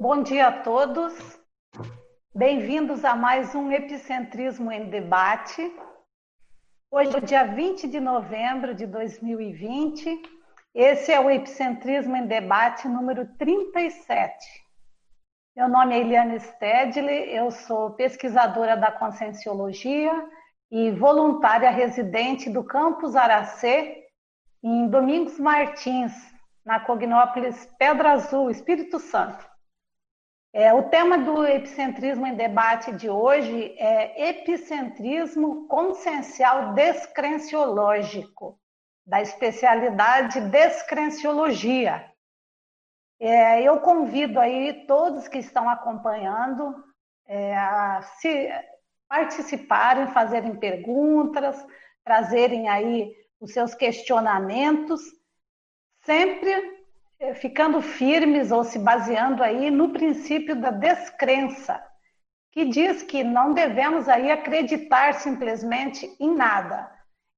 Bom dia a todos. Bem-vindos a mais um Epicentrismo em Debate. Hoje dia 20 de novembro de 2020. Esse é o Epicentrismo em Debate número 37. Meu nome é Eliane Stedley, eu sou pesquisadora da Conscienciologia e voluntária residente do Campus Aracê, em Domingos Martins, na Cognópolis Pedra Azul, Espírito Santo. É, o tema do epicentrismo em debate de hoje é epicentrismo consciencial descrenciológico, da especialidade descrenciologia. É, eu convido aí todos que estão acompanhando é, a se participarem, fazerem perguntas, trazerem aí os seus questionamentos, sempre é, ficando firmes ou se baseando aí no princípio da descrença, que diz que não devemos aí acreditar simplesmente em nada,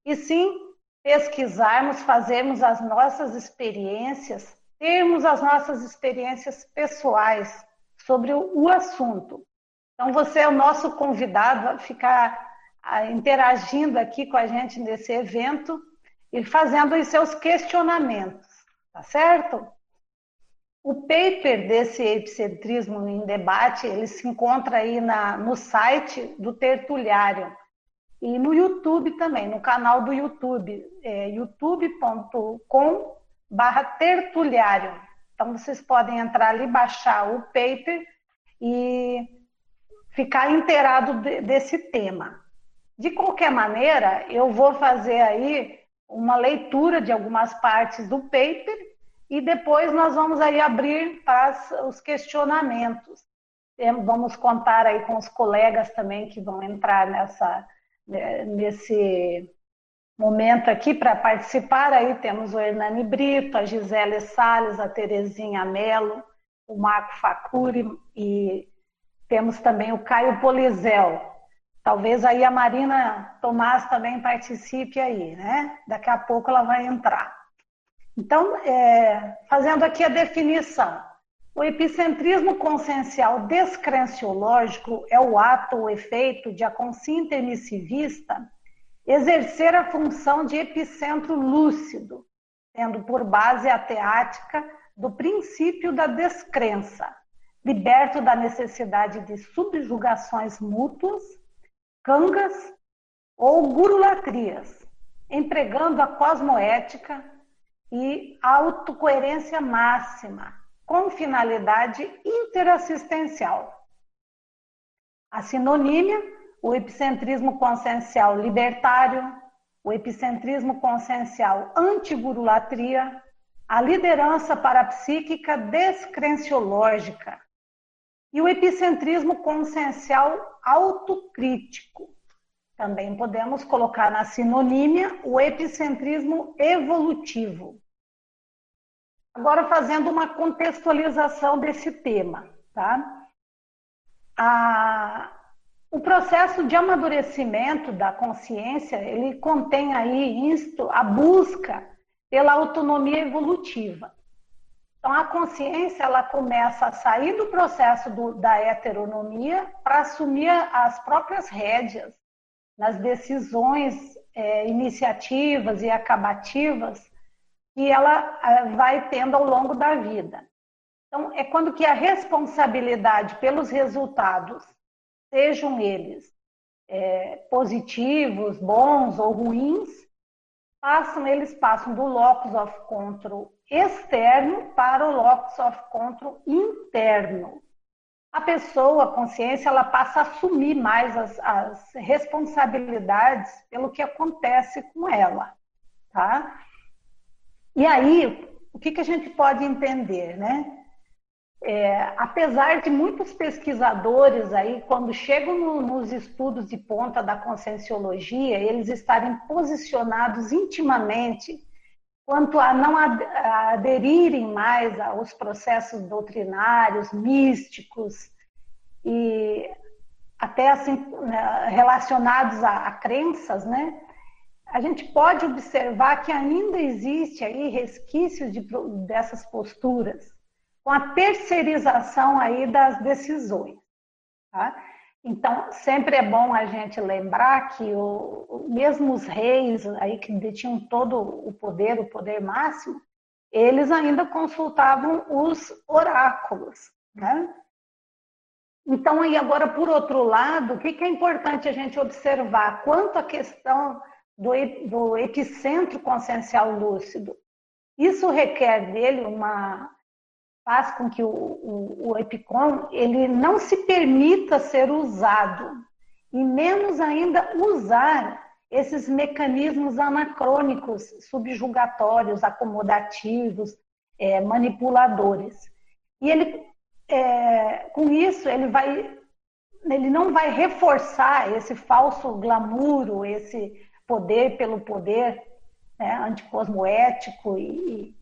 e sim pesquisarmos, fazermos as nossas experiências, termos as nossas experiências pessoais sobre o, assunto. Então você é o nosso convidado a ficar interagindo aqui com a gente nesse evento e fazendo os seus questionamentos, tá certo? O paper desse epicentrismo em debate, ele se encontra aí na, no site do Tertuliário e no YouTube também, no canal do YouTube, é, youtube.com barra tertuliário. Então vocês podem entrar ali, baixar o paper e ficar inteirado de, desse tema. De qualquer maneira, eu vou fazer aí uma leitura de algumas partes do paper e depois nós vamos aí abrir para os questionamentos. Vamos contar aí com os colegas também que vão entrar nessa, né, nesse momento aqui para participar. Aí temos o Hernani Brito, a Gisele Salles, a Terezinha Melo, o Marco Facuri e temos também o Caio Polizel. Talvez aí a Marina Tomás também participe aí, né? Daqui a pouco ela vai entrar. Então, é, fazendo aqui a definição, o epicentrismo consciencial descrenciológico é o ato ou efeito de a consciência intermissivista exercer a função de epicentro lúcido, tendo por base a teática do princípio da descrença, liberto da necessidade de subjugações mútuas, cangas ou gurulatrias, empregando a cosmoética e autocoerência máxima, com finalidade interassistencial. A sinonímia, o epicentrismo consciencial libertário, o epicentrismo consciencial antigurulatria, a liderança parapsíquica descrenciológica e o epicentrismo consciencial autocrítico. Também podemos colocar na sinonímia o epicentrismo evolutivo. Agora, fazendo uma contextualização desse tema, tá? A, o processo de amadurecimento da consciência, ele contém aí a busca pela autonomia evolutiva. Então, a consciência, ela começa a sair do processo do, da heteronomia para assumir as próprias rédeas nas decisões, é, iniciativas e acabativas que ela vai tendo ao longo da vida. Então, é quando que a responsabilidade pelos resultados, sejam eles é, positivos, bons ou ruins, passam, eles passam do locus of control externo para o locus of control interno. A pessoa, a consciência, ela passa a assumir mais as, as responsabilidades pelo que acontece com ela, tá? E aí, o que, que a gente pode entender, né? É, apesar de muitos pesquisadores aí, quando chegam no, nos estudos de ponta da conscienciologia, eles estarem posicionados intimamente quanto a não aderirem mais aos processos doutrinários, místicos e até assim né, relacionados a, a crenças, né? a gente pode observar que ainda existe aí resquícios de, dessas posturas. Com a terceirização aí das decisões. Tá? Então, sempre é bom a gente lembrar que o, mesmo os reis aí que detinham todo o poder, o poder máximo, eles ainda consultavam os oráculos, né? Então, aí agora, por outro lado, o que, é importante a gente observar? Quanto à questão do, do epicentro consciencial lúcido, isso requer dele uma, faz com que o, o, o EPICOM ele não se permita ser usado, e menos ainda usar esses mecanismos anacrônicos, subjugatórios, acomodativos, é, manipuladores. E ele, é, com isso, ele vai, ele não vai reforçar esse falso glamour, esse poder pelo poder, né, anticosmoético e,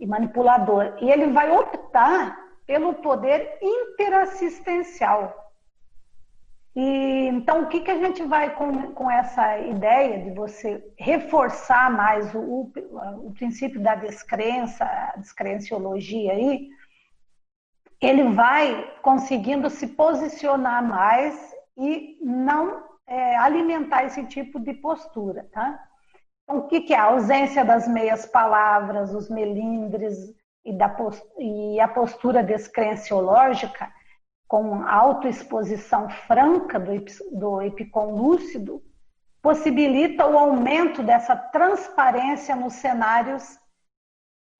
e manipulador. E ele vai optar pelo poder interassistencial. E, então, o que, que a gente vai com, com essa ideia de você reforçar mais o, o, o princípio da descrença, a descrenciologia aí, ele vai conseguindo se posicionar mais e não é, alimentar esse tipo de postura, tá? O que, que é? A ausência das meias palavras, os melindres e, da, e a postura descrenciológica, com autoexposição franca do, do lúcido, possibilita o aumento dessa transparência nos cenários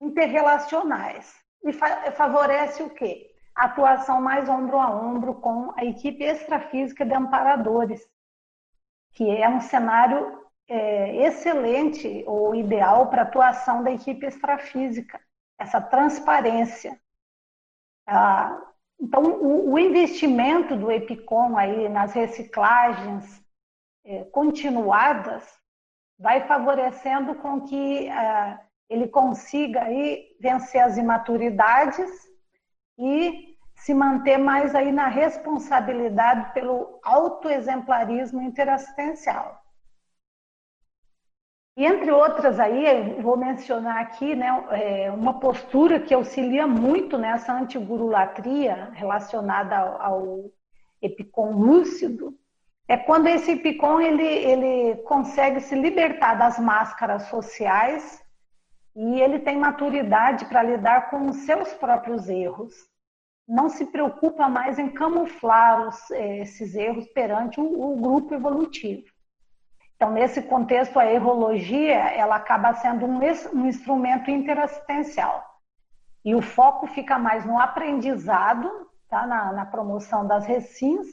interrelacionais e fa favorece o quê? A atuação mais ombro a ombro com a equipe extrafísica de amparadores, que é um cenário é, excelente ou ideal para a atuação da equipe extrafísica, essa transparência. Ah, então, o, o, investimento do EPICOM aí nas reciclagens é, continuadas vai favorecendo com que ah, ele consiga aí vencer as imaturidades e se manter mais aí na responsabilidade pelo autoexemplarismo interassistencial. E entre outras aí, vou mencionar aqui né, é, uma postura que auxilia muito nessa antigurulatria relacionada ao, epicom lúcido, é quando esse epicom ele, ele consegue se libertar das máscaras sociais e ele tem maturidade para lidar com os seus próprios erros. Não se preocupa mais em camuflar os, esses erros perante o, o grupo evolutivo. Então, nesse contexto, a errologia ela acaba sendo um, um instrumento interassistencial. E o foco fica mais no aprendizado, tá? na, na promoção das recins,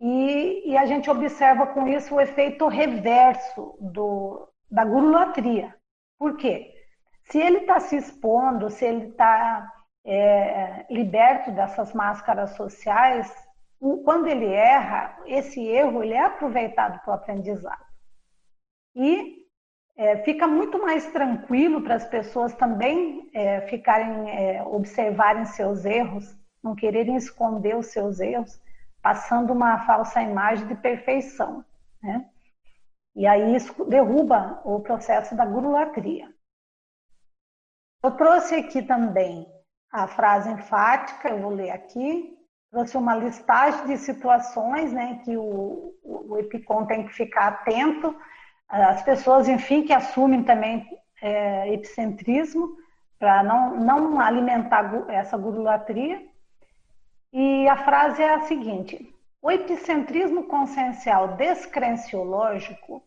e, e, a gente observa com isso o efeito reverso do, da gurulatria. Por quê? Se ele está se expondo, se ele está é, liberto dessas máscaras sociais, quando ele erra, esse erro ele é aproveitado para o aprendizado e é, fica muito mais tranquilo para as pessoas também é, ficarem, é, observarem seus erros, não quererem esconder os seus erros, passando uma falsa imagem de perfeição. Né? E aí isso derruba o processo da gurulatria. Eu trouxe aqui também a frase enfática, eu vou ler aqui. Trouxe uma listagem de situações né, que o, o Epicom tem que ficar atento as pessoas, enfim, que assumem também é, epicentrismo para não, não alimentar essa gurulatria. E a frase é a seguinte: o epicentrismo consciencial descrenciológico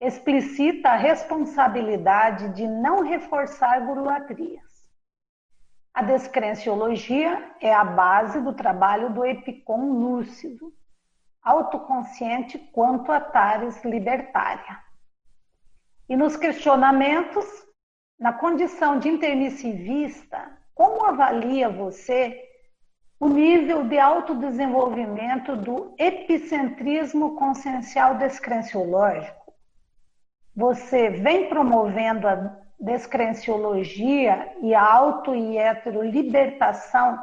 explicita a responsabilidade de não reforçar gurulatrias. A descrenciologia é a base do trabalho do epicom lúcido, autoconsciente quanto a tares libertária. E nos questionamentos, na condição de intermissivista, como avalia você o nível de autodesenvolvimento do epicentrismo consciencial descrenciológico? Você vem promovendo a descrenciologia e a auto e heterolibertação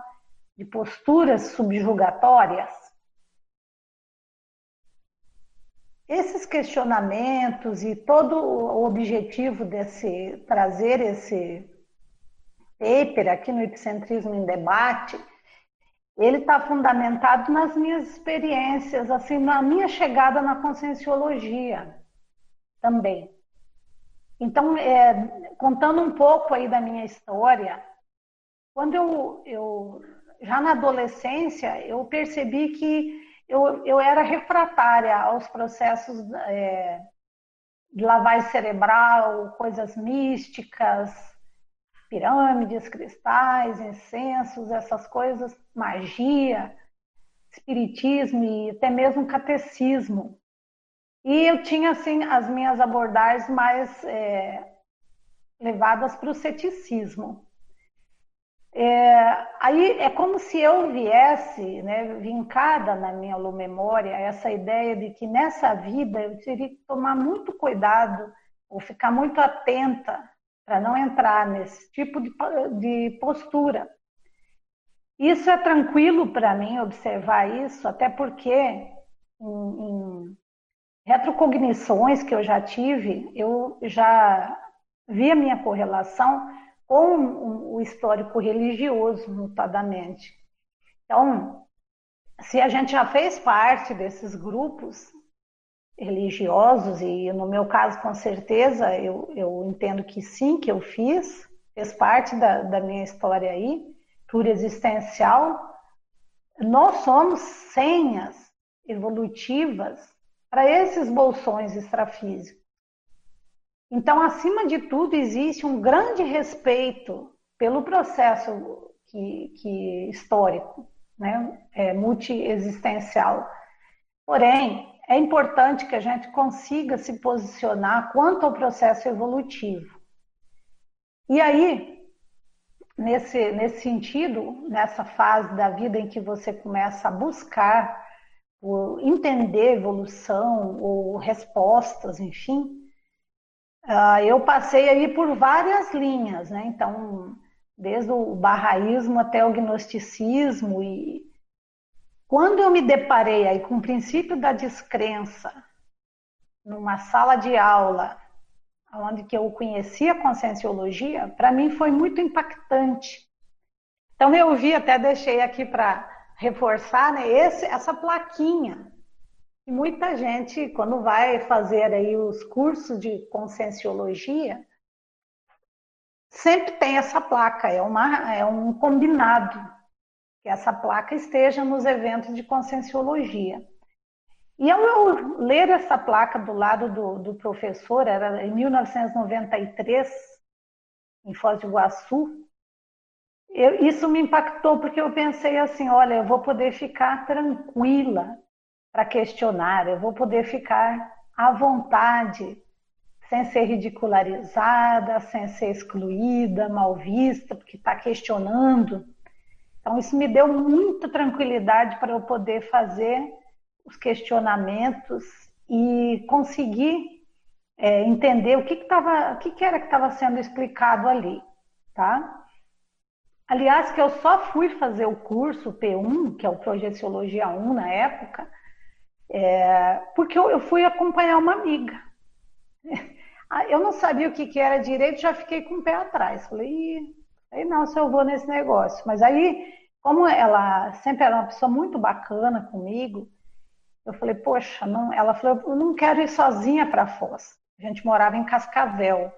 de posturas subjugatórias? Esses questionamentos e todo o objetivo desse trazer esse paper aqui no Epicentrismo em Debate, ele está fundamentado nas minhas experiências, assim, na minha chegada na conscienciologia também. Então, é, contando um pouco aí da minha história, quando eu, eu já na adolescência, eu percebi que eu, eu era refratária aos processos é, de lavagem cerebral, coisas místicas, pirâmides, cristais, incensos, essas coisas, magia, espiritismo e até mesmo catecismo. E eu tinha, assim, as minhas abordagens mais é, levadas para o ceticismo. É, aí é como se eu viesse, né, vincada na minha memória, essa ideia de que nessa vida eu teria que tomar muito cuidado ou ficar muito atenta para não entrar nesse tipo de, de postura. Isso é tranquilo para mim observar isso, até porque em, em retrocognições que eu já tive, eu já vi a minha correlação com o histórico religioso, notadamente. Então, se a gente já fez parte desses grupos religiosos, e no meu caso, com certeza, eu, eu entendo que sim, que eu fiz, fez parte da, da minha história aí, por existencial, nós somos senhas evolutivas para esses bolsões extrafísicos. Então, acima de tudo, existe um grande respeito pelo processo que, que histórico, né? é, multiexistencial. Porém, é importante que a gente consiga se posicionar quanto ao processo evolutivo. E aí, nesse, nesse sentido, nessa fase da vida em que você começa a buscar, entender evolução ou respostas, enfim, Uh, eu passei aí por várias linhas, né? Então, desde o barraísmo até o gnosticismo e quando eu me deparei aí com o princípio da descrença numa sala de aula onde que eu conhecia a conscienciologia, para mim foi muito impactante. Então eu vi, até deixei aqui para reforçar, né, esse, essa plaquinha muita gente, quando vai fazer aí os cursos de conscienciologia, sempre tem essa placa, é, uma, é um combinado que essa placa esteja nos eventos de conscienciologia. E ao eu ler essa placa do lado do, do professor, era em 1993, em Foz do Iguaçu, eu, isso me impactou porque eu pensei assim, olha, eu vou poder ficar tranquila para questionar, eu vou poder ficar à vontade, sem ser ridicularizada, sem ser excluída, mal vista, porque está questionando. Então, isso me deu muita tranquilidade para eu poder fazer os questionamentos e conseguir é, entender o que, que, tava, o que, que era que estava sendo explicado ali, tá? Aliás, que eu só fui fazer o curso P1, que é o Projeciologia 1 na época, é, porque eu, eu, fui acompanhar uma amiga. Eu não sabia o que, que era direito, já fiquei com o pé atrás. Falei, aí não, se eu vou nesse negócio. Mas aí, como ela sempre era uma pessoa muito bacana comigo, eu falei, poxa, não. Ela falou, eu não quero ir sozinha para Foz. A gente morava em Cascavel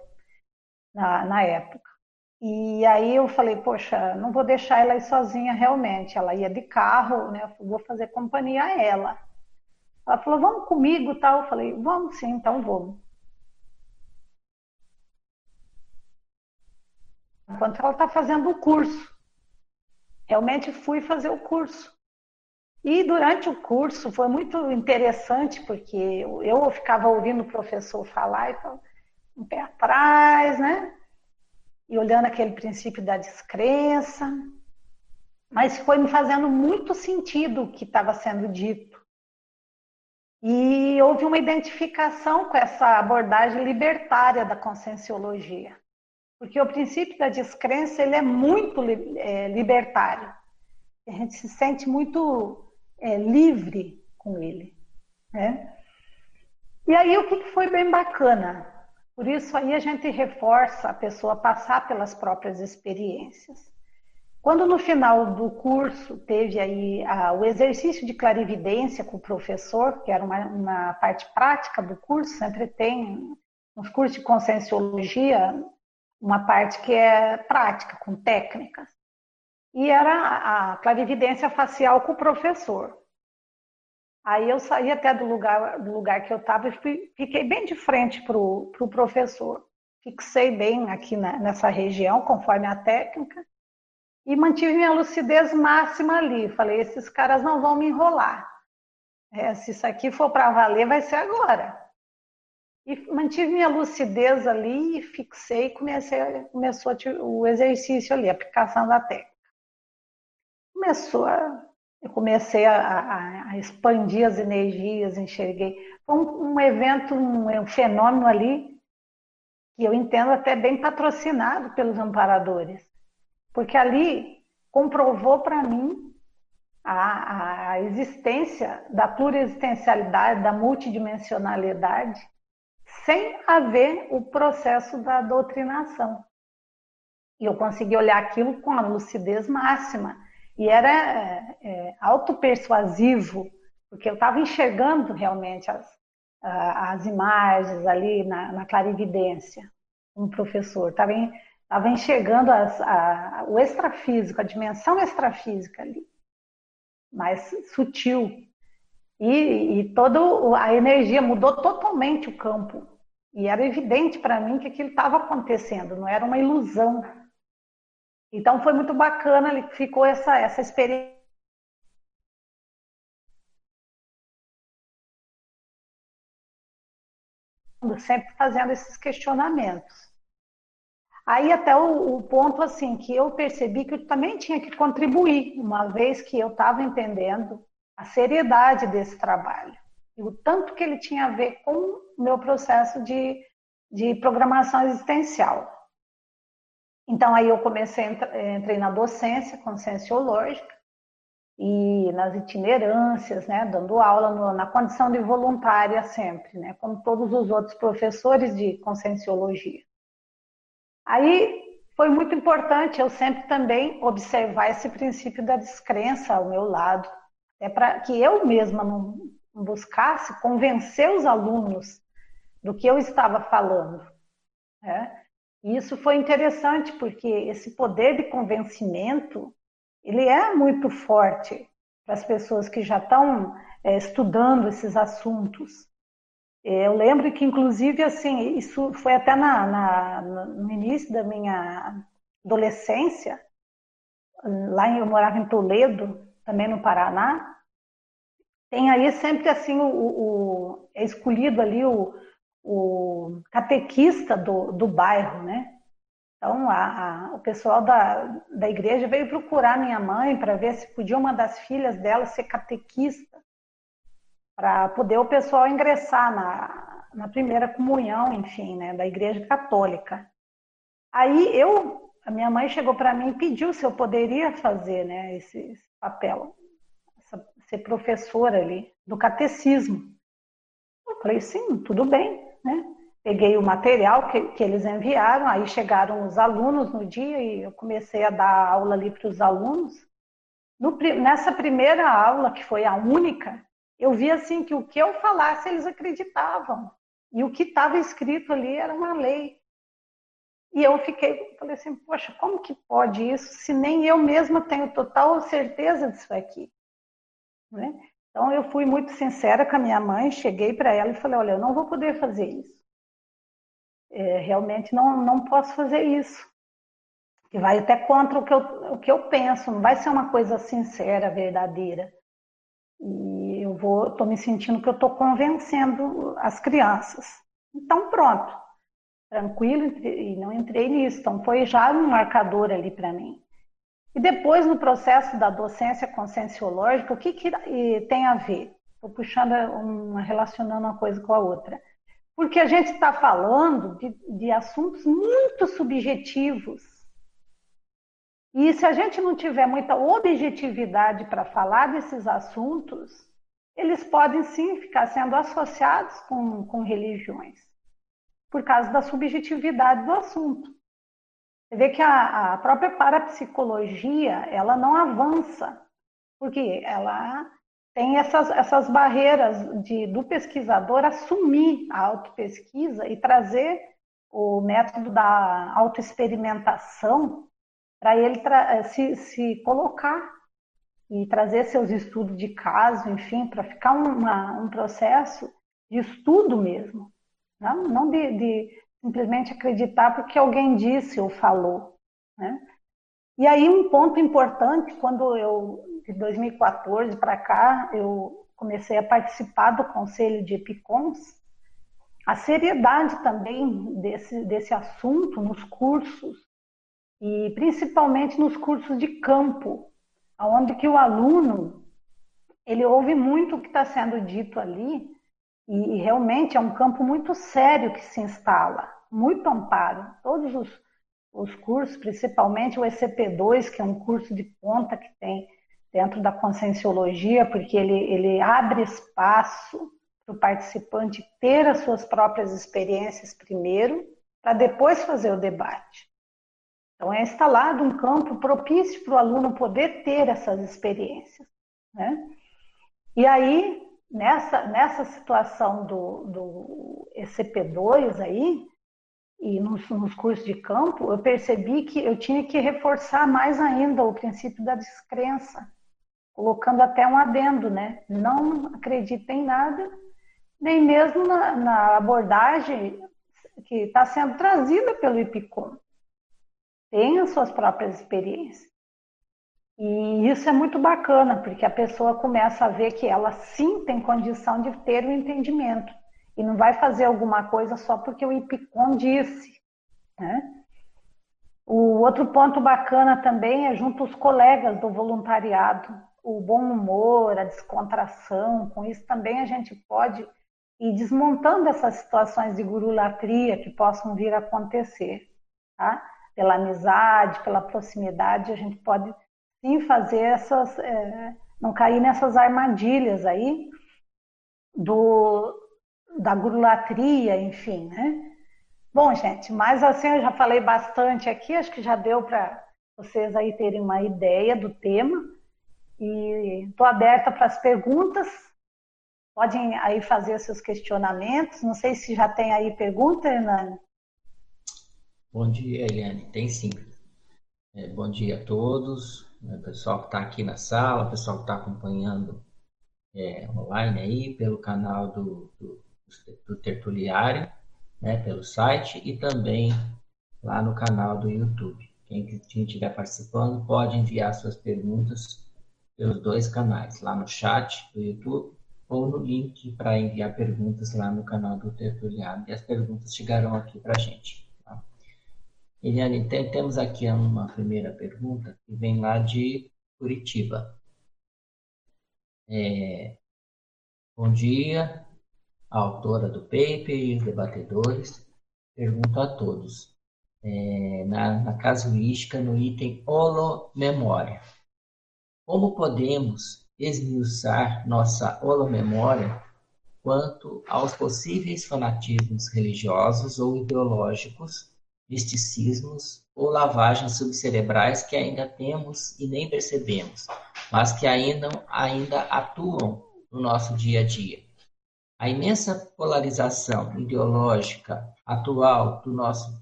na, na época. E aí eu falei, poxa, não vou deixar ela ir sozinha realmente. Ela ia de carro, né? Eu vou fazer companhia a ela. Ela falou, vamos comigo tal. Eu falei, vamos sim, então vamos. Enquanto ela está fazendo o curso. Realmente fui fazer o curso. E durante o curso foi muito interessante, porque eu ficava ouvindo o professor falar e falava, um pé atrás, né? E olhando aquele princípio da descrença. Mas foi me fazendo muito sentido o que estava sendo dito. E houve uma identificação com essa abordagem libertária da conscienciologia. Porque o princípio da descrença ele é muito é, libertário. A gente se sente muito é, livre com ele. Né? E aí o que foi bem bacana? Por isso aí a gente reforça a pessoa passar pelas próprias experiências. Quando no final do curso teve aí a, o exercício de clarividência com o professor, que era uma, uma parte prática do curso, sempre tem nos cursos de conscienciologia uma parte que é prática, com técnicas. E era a clarividência facial com o professor. Aí eu saí até do lugar, do lugar que eu estava e fui, fiquei bem de frente para o pro professor. Fixei bem aqui na, nessa região, conforme a técnica, e mantive minha lucidez máxima ali. Falei, esses caras não vão me enrolar. É, se isso aqui for para valer, vai ser agora. E mantive minha lucidez ali, fixei e comecei, começou o exercício ali, a aplicação da técnica. Começou a eu comecei a, a, a, expandir as energias, enxerguei. Foi um, um evento, um, um, fenômeno ali que eu entendo até bem patrocinado pelos amparadores, porque ali comprovou para mim a, a, existência da pluriexistencialidade, da multidimensionalidade, sem haver o processo da doutrinação. E eu consegui olhar aquilo com a lucidez máxima e era é, é autopersuasivo, porque eu estava enxergando realmente as, as imagens ali na, na clarividência, como professor, estava enxergando as, a, o extrafísico, a dimensão extrafísica ali, mais sutil. E, e toda a energia mudou totalmente o campo. E era evidente para mim que aquilo estava acontecendo, não era uma ilusão então foi muito bacana, ele ficou essa, essa experiência. Sempre fazendo esses questionamentos. Aí até o, o, ponto assim que eu percebi que eu também tinha que contribuir, uma vez que eu estava entendendo a seriedade desse trabalho e o tanto que ele tinha a ver com o meu processo de, de programação existencial. Então, aí eu comecei, entrei na docência conscienciológica e nas itinerâncias, né, dando aula no, na condição de voluntária sempre, né, como todos os outros professores de conscienciologia. Aí foi muito importante eu sempre também observar esse princípio da descrença ao meu lado, é para que eu mesma não buscasse convencer os alunos do que eu estava falando. Né? E isso foi interessante porque esse poder de convencimento ele é muito forte para as pessoas que já estão é, estudando esses assuntos. É, eu lembro que, inclusive, assim, isso foi até na, na, no início da minha adolescência. Lá eu morava em Toledo, também no Paraná. Tem aí sempre assim o, o é escolhido ali o, o catequista do, do bairro, né? Então, a, a, o pessoal da, da igreja veio procurar minha mãe para ver se podia uma das filhas dela ser catequista, para poder o pessoal ingressar na, na primeira comunhão, enfim, né, da igreja católica. Aí eu, a minha mãe chegou para mim e pediu se eu poderia fazer, né, esse, esse papel, essa, ser professora ali do catecismo. Eu falei, sim, tudo bem né? Peguei o material que, que eles enviaram, aí chegaram os alunos no dia e eu comecei a dar aula ali para os alunos. No, nessa primeira aula, que foi a única, eu vi assim que o que eu falasse eles acreditavam. E o que estava escrito ali era uma lei. E eu fiquei, falei assim, poxa, como que pode isso se nem eu mesma tenho total certeza disso aqui? Né? Então eu fui muito sincera com a minha mãe, cheguei para ela e falei, olha, eu não vou poder fazer isso. É, realmente não, não posso fazer isso. Que vai até contra o que, eu, o que eu penso, não vai ser uma coisa sincera, verdadeira. E eu vou, estou me sentindo que eu estou convencendo as crianças. Então pronto, tranquilo, e não entrei nisso. Então foi já um marcador ali para mim. E depois, no processo da docência conscienciológica, o que, que tem a ver? Estou puxando, uma, relacionando uma coisa com a outra. Porque a gente está falando de, de assuntos muito subjetivos. E se a gente não tiver muita objetividade para falar desses assuntos, eles podem sim ficar sendo associados com, com religiões. por causa da subjetividade do assunto. Você vê que a, a própria parapsicologia, ela não avança, porque ela tem essas, essas barreiras de, do pesquisador assumir a autopesquisa e trazer o método da autoexperimentação para ele se, se colocar e trazer seus estudos de caso, enfim, para ficar uma, um processo de estudo mesmo, não, não de, de, simplesmente acreditar porque alguém disse ou falou. Né? E aí um ponto importante, quando eu, de 2014 para cá, eu comecei a participar do Conselho de Epicons, a seriedade também desse, desse assunto nos cursos, e principalmente nos cursos de campo, onde que o aluno ele ouve muito o que está sendo dito ali e, e, realmente é um campo muito sério que se instala, muito amparo. Todos os, os cursos, principalmente o ECP2, que é um curso de ponta que tem dentro da conscienciologia, porque ele, ele abre espaço para o participante ter as suas próprias experiências primeiro, para depois fazer o debate. Então, é instalado um campo propício para o aluno poder ter essas experiências. Né? E aí, nessa, nessa situação do, do ECP2 aí, e nos, nos, cursos de campo, eu percebi que eu tinha que reforçar mais ainda o princípio da descrença, colocando até um adendo, né? Não acredita em nada, nem mesmo na, na abordagem que está sendo trazida pelo IPCOM tem as suas próprias experiências. E isso é muito bacana, porque a pessoa começa a ver que ela sim tem condição de ter o um entendimento. E não vai fazer alguma coisa só porque o IPCOM disse. Né? O outro ponto bacana também é junto aos colegas do voluntariado, o bom humor, a descontração. Com isso também a gente pode ir desmontando essas situações de gurulatria que possam vir a acontecer. Tá? Pela amizade, pela proximidade, a gente pode sim fazer essas, é, não cair nessas armadilhas aí do, da gurulatria, enfim, né? Bom, gente, mas assim eu já falei bastante aqui, acho que já deu para vocês aí terem uma ideia do tema e estou aberta para as perguntas. Podem aí fazer seus questionamentos. Não sei se já tem aí pergunta, Hernani. Bom dia, Eliane. Tem sim. É, bom dia a todos, né, pessoal que está aqui na sala, pessoal que está acompanhando é, online aí pelo canal do, do, do Tertuliário, né, pelo site e também lá no canal do YouTube. Quem, estiver participando pode enviar suas perguntas pelos dois canais, lá no chat do YouTube ou no link para enviar perguntas lá no canal do Tertuliário. E as perguntas chegarão aqui para a gente. Eliane, tem, temos aqui uma primeira pergunta que vem lá de Curitiba. É, bom dia, autora do paper e os debatedores. Pergunto a todos. É, na, na casuística, no item holomemória. Como podemos esmiuçar nossa holomemória quanto aos possíveis fanatismos religiosos ou ideológicos misticismos ou lavagens subcerebrais que ainda temos e nem percebemos, mas que ainda, ainda atuam no nosso dia a dia. A imensa polarização ideológica atual do nosso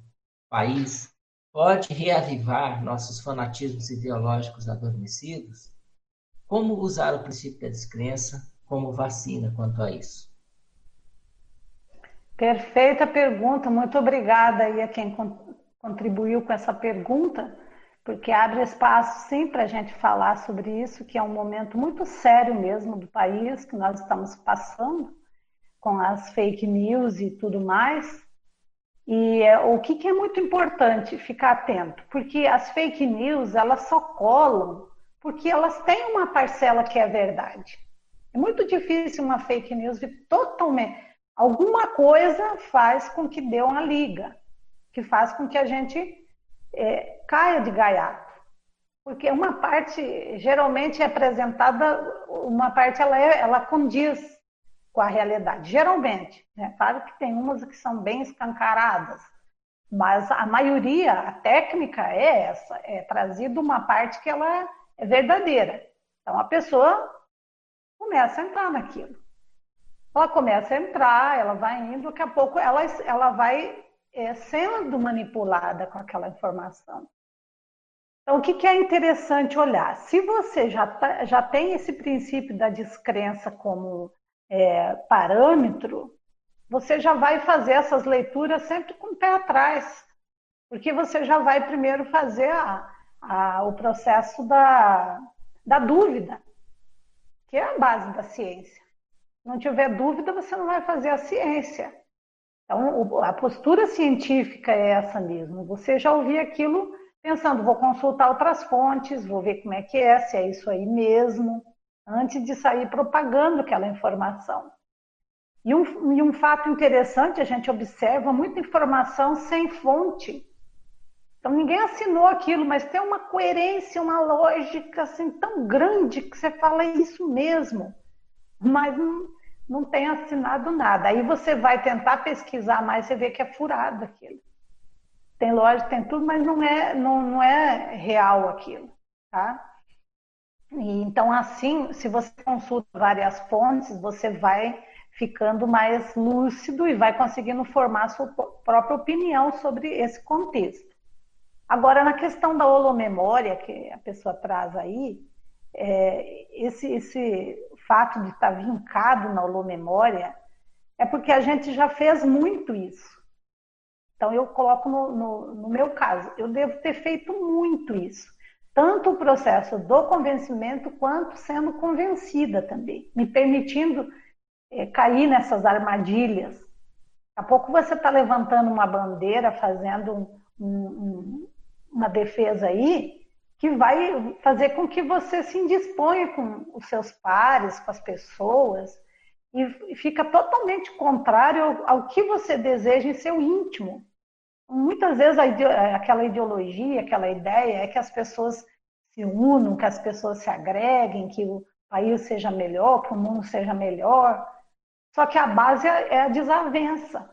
país pode reavivar nossos fanatismos ideológicos adormecidos? Como usar o princípio da descrença como vacina quanto a isso? Perfeita pergunta, muito obrigada aí a quem contribuiu com essa pergunta, porque abre espaço sim para a gente falar sobre isso, que é um momento muito sério mesmo do país que nós estamos passando, com as fake news e tudo mais. E é, o que, que é muito importante ficar atento, porque as fake news elas só colam porque elas têm uma parcela que é verdade. É muito difícil uma fake news totalmente alguma coisa faz com que dê uma liga, que faz com que a gente é, caia de gaiato. Porque uma parte geralmente é apresentada, uma parte ela, é, ela condiz com a realidade. Geralmente, né? claro que tem umas que são bem escancaradas, mas a maioria, a técnica é essa, é trazida uma parte que ela é verdadeira. Então a pessoa começa a entrar naquilo. Ela começa a entrar, ela vai indo, daqui a pouco ela, ela vai é, sendo manipulada com aquela informação. Então, o que, que é interessante olhar? Se você já, tá, já tem esse princípio da descrença como é, parâmetro, você já vai fazer essas leituras sempre com o pé atrás, porque você já vai primeiro fazer a, a, o processo da, da dúvida, que é a base da ciência. Não tiver dúvida, você não vai fazer a ciência. Então, a postura científica é essa mesmo. Você já ouvir aquilo pensando, vou consultar outras fontes, vou ver como é que é, se é isso aí mesmo, antes de sair propagando aquela informação. E um, e um fato interessante, a gente observa muita informação sem fonte. Então ninguém assinou aquilo, mas tem uma coerência, uma lógica assim tão grande que você fala é isso mesmo, mas não, não tem assinado nada. Aí você vai tentar pesquisar mais, você vê que é furado aquilo tem lógica, tem tudo, mas não é, não, não é real aquilo, tá? E, então, assim, se você consulta várias fontes, você vai ficando mais lúcido e vai conseguindo formar sua própria opinião sobre esse contexto. Agora, na questão da holomemória que a pessoa traz aí, é, esse, esse fato de estar vincado na holomemória é porque a gente já fez muito isso. Então, eu coloco no, no, no meu caso, eu devo ter feito muito isso. Tanto o processo do convencimento, quanto sendo convencida também, me permitindo é, cair nessas armadilhas. Daqui a pouco você está levantando uma bandeira, fazendo um, um, uma defesa aí, que vai fazer com que você se indisponha com os seus pares, com as pessoas, e fica totalmente contrário ao, que você deseja em seu íntimo muitas vezes aquela ideologia, aquela ideia é que as pessoas se unam, que as pessoas se agreguem, que o país seja melhor, que o mundo seja melhor. Só que a base é a desavença,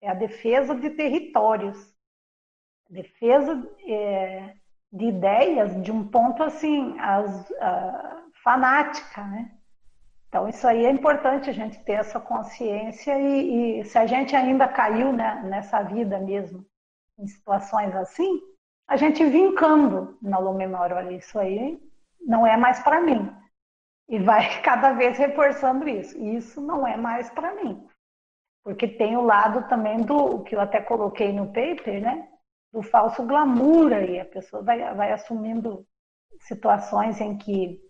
é a defesa de territórios, defesa é, de ideias de um ponto assim, as, fanática, né? Então, isso aí é importante a gente ter essa consciência e, e se a gente ainda caiu né, nessa vida mesmo, em situações assim, a gente vincando na memória, olha, isso aí não é mais para mim. E vai cada vez reforçando isso. Isso não é mais para mim. Porque tem o lado também do que eu até coloquei no paper, né? Do falso glamour aí. A pessoa vai, vai assumindo situações em que,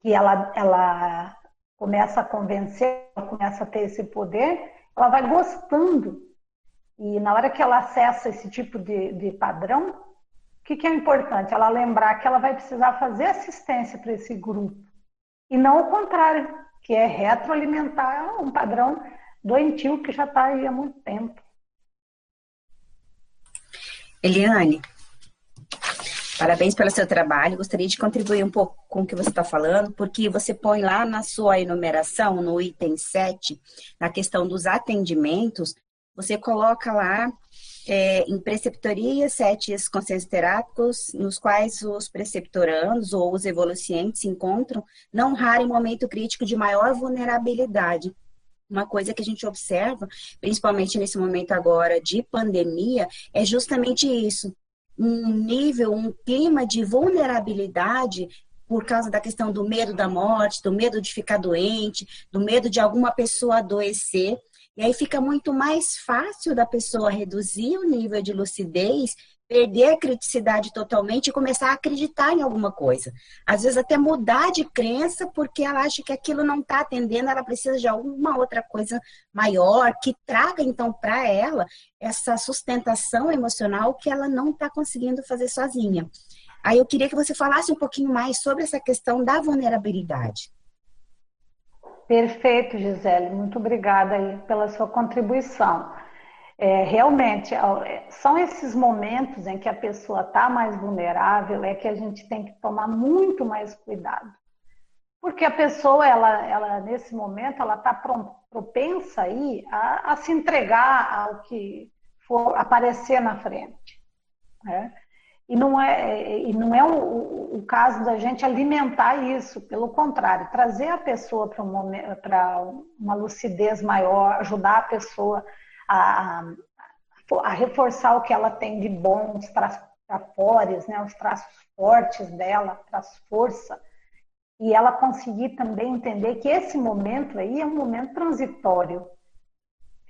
que ela, ela começa a convencer, ela começa a ter esse poder, ela vai gostando. E na hora que ela acessa esse tipo de, de padrão, o que, que é importante? Ela lembrar que ela vai precisar fazer assistência para esse grupo. E não o contrário, que é retroalimentar um padrão doentio que já está aí há muito tempo. Eliane, Parabéns pelo seu trabalho. Gostaria de contribuir um pouco com o que você está falando, porque você põe lá na sua enumeração, no item 7, na questão dos atendimentos, você coloca lá é, em preceptoria sete conselhos terápicos, nos quais os preceptorandos ou os evolucientes se encontram, não raro em momento crítico de maior vulnerabilidade. Uma coisa que a gente observa, principalmente nesse momento agora de pandemia, é justamente isso um nível, um clima de vulnerabilidade por causa da questão do medo da morte, do medo de ficar doente, do medo de alguma pessoa adoecer. E aí fica muito mais fácil da pessoa reduzir o nível de lucidez perder a criticidade totalmente e começar a acreditar em alguma coisa. Às vezes até mudar de crença porque ela acha que aquilo não está atendendo, ela precisa de alguma outra coisa maior que traga então para ela essa sustentação emocional que ela não está conseguindo fazer sozinha. Aí eu queria que você falasse um pouquinho mais sobre essa questão da vulnerabilidade. Perfeito, Gisele. Muito obrigada aí pela sua contribuição. É, realmente, é, são esses momentos em que a pessoa está mais vulnerável, é que a gente tem que tomar muito mais cuidado. porque a pessoa, ela, ela nesse momento, ela está propensa aí a, a, se entregar ao que for aparecer na frente. Né? E não é, e não é o, o, caso da gente alimentar isso, pelo contrário, trazer a pessoa para um uma lucidez maior, ajudar a pessoa a, a reforçar o que ela tem de bom, os traços né, os traços fortes dela, traz força, e ela conseguir também entender que esse momento aí é um momento transitório.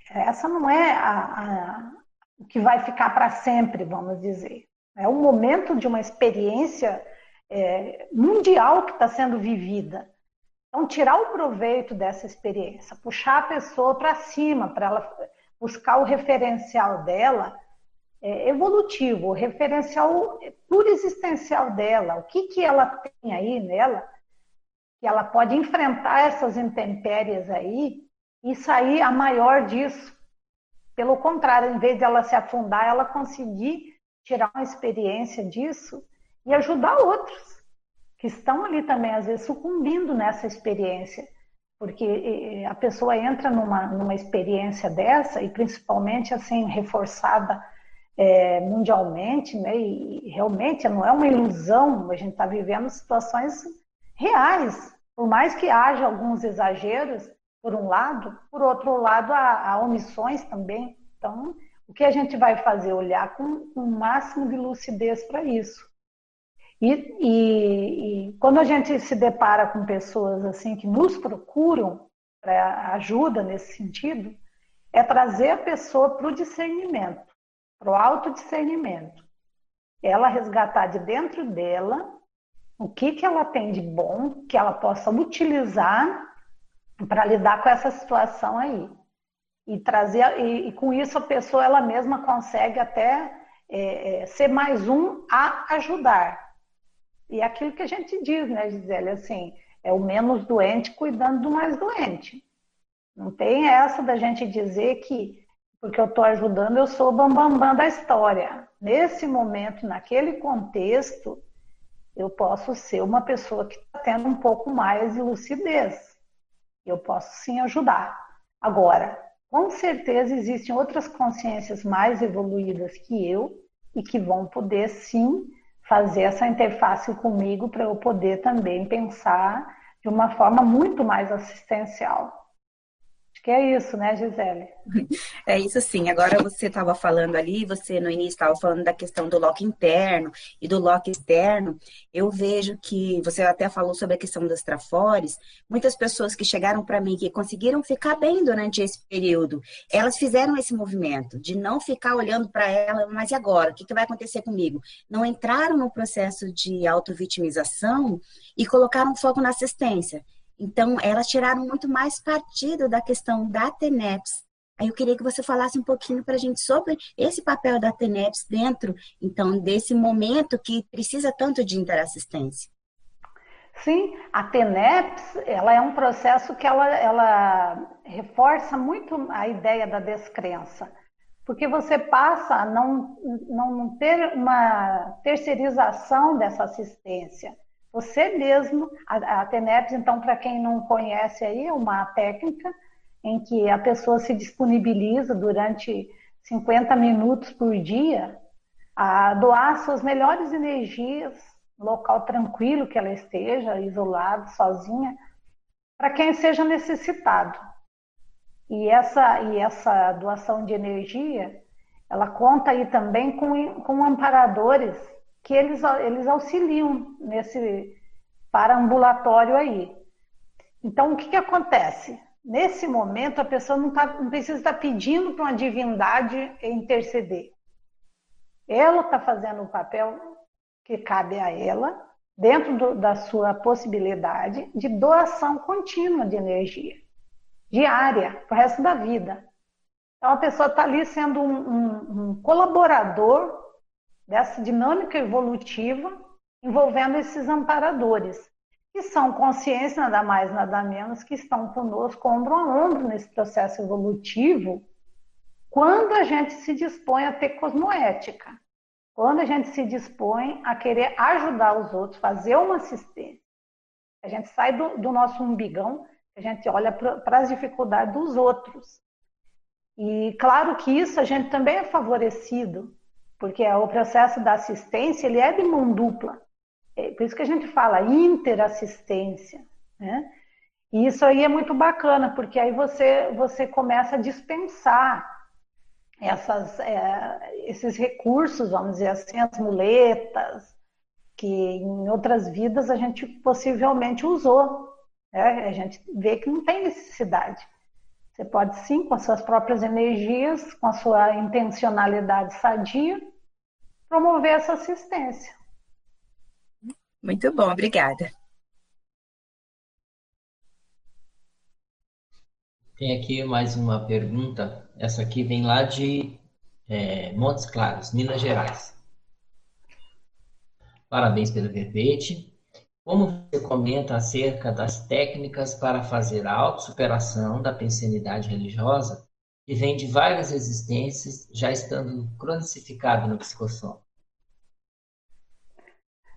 Essa não é a, a, o que vai ficar para sempre, vamos dizer. É um momento de uma experiência é, mundial que está sendo vivida. Então, tirar o proveito dessa experiência, puxar a pessoa para cima, para ela buscar o referencial dela é, evolutivo, o referencial puro existencial dela, o que, que ela tem aí nela, que ela pode enfrentar essas intempéries aí e sair a maior disso. Pelo contrário, em vez de ela se afundar, ela conseguir tirar uma experiência disso e ajudar outros que estão ali também, às vezes, sucumbindo nessa experiência. Porque a pessoa entra numa, numa experiência dessa, e principalmente assim, reforçada é, mundialmente, né? E realmente não é uma ilusão, a gente está vivendo situações reais. Por mais que haja alguns exageros, por um lado, por outro lado, há, há omissões também. Então, o que a gente vai fazer? Olhar com, com o máximo de lucidez para isso. E, e, e, quando a gente se depara com pessoas assim que nos procuram para ajuda nesse sentido, é trazer a pessoa para o discernimento, para o autodiscernimento. Ela resgatar de dentro dela o que, que ela tem de bom, que ela possa utilizar para lidar com essa situação aí e trazer e, e, com isso a pessoa ela mesma consegue até é, é, ser mais um a ajudar e aquilo que a gente diz né Gisele? Assim é o menos doente cuidando do mais doente. Não tem essa da gente dizer que porque eu estou ajudando eu sou o bambambam bam, bam da história. Nesse momento naquele contexto eu posso ser uma pessoa que está tendo um pouco mais de lucidez. Eu posso sim ajudar. Agora com certeza existem outras consciências mais evoluídas que eu e que vão poder sim fazer essa interface comigo para eu poder também pensar de uma forma muito mais assistencial. Acho que é isso, né, Gisele? É isso sim. Agora você estava falando ali, você no início estava falando da questão do lock interno e do lock externo. Eu vejo que você até falou sobre a questão das trafores. Muitas pessoas que chegaram para mim que conseguiram ficar bem durante esse período, elas fizeram esse movimento de não ficar olhando para ela, mas e agora? O que, que vai acontecer comigo? Não entraram no processo de autovitimização e colocaram foco na assistência. Então, elas tiraram muito mais partido da questão da TENEPS. Aí eu queria que você falasse um pouquinho para a gente sobre esse papel da TENEPS dentro, então, desse momento que precisa tanto de interassistência. Sim, a TENEPS, ela é um processo que ela, ela reforça muito a ideia da descrença, porque você passa a não, não ter uma terceirização dessa assistência. Você mesmo, a, a TENEPS, então, para quem não conhece aí, é uma técnica em que a pessoa se disponibiliza durante 50 minutos por dia a doar suas melhores energias, local tranquilo que ela esteja, isolada, sozinha, para quem seja necessitado. E essa, e essa doação de energia, ela conta aí também com, com amparadores que eles, eles auxiliam nesse paraambulatório aí. Então, o que, que acontece? Nesse momento, a pessoa não, tá, não precisa estar pedindo para uma divindade interceder. Ela está fazendo o papel que cabe a ela, dentro do, da sua possibilidade de doação contínua de energia, diária, para o resto da vida. Então, a pessoa está ali sendo um, um, um colaborador dessa dinâmica evolutiva envolvendo esses amparadores, que são consciência, nada mais, nada menos, que estão conosco ombro a ombro nesse processo evolutivo, quando a gente se dispõe a ter cosmoética, quando a gente se dispõe a querer ajudar os outros, fazer uma assistência. A gente sai do, do nosso umbigão, a gente olha para as dificuldades dos outros. E claro que isso a gente também é favorecido, porque o processo da assistência ele é de mão dupla. É por isso que a gente fala interassistência, né? E isso aí é muito bacana, porque aí você, você começa a dispensar essas, é, esses recursos, vamos dizer assim, as muletas, que em outras vidas a gente possivelmente usou. Né? A gente vê que não tem necessidade. Você pode sim, com as suas próprias energias, com a sua intencionalidade sadia, promover essa assistência. Muito bom, obrigada. Tem aqui mais uma pergunta. Essa aqui vem lá de é, Montes Claros, Minas Gerais. Parabéns pelo verbete. Como você comenta acerca das técnicas para fazer a autossuperação da pensenidade religiosa, que vem de várias existências, já estando cronicificado no psicossoma?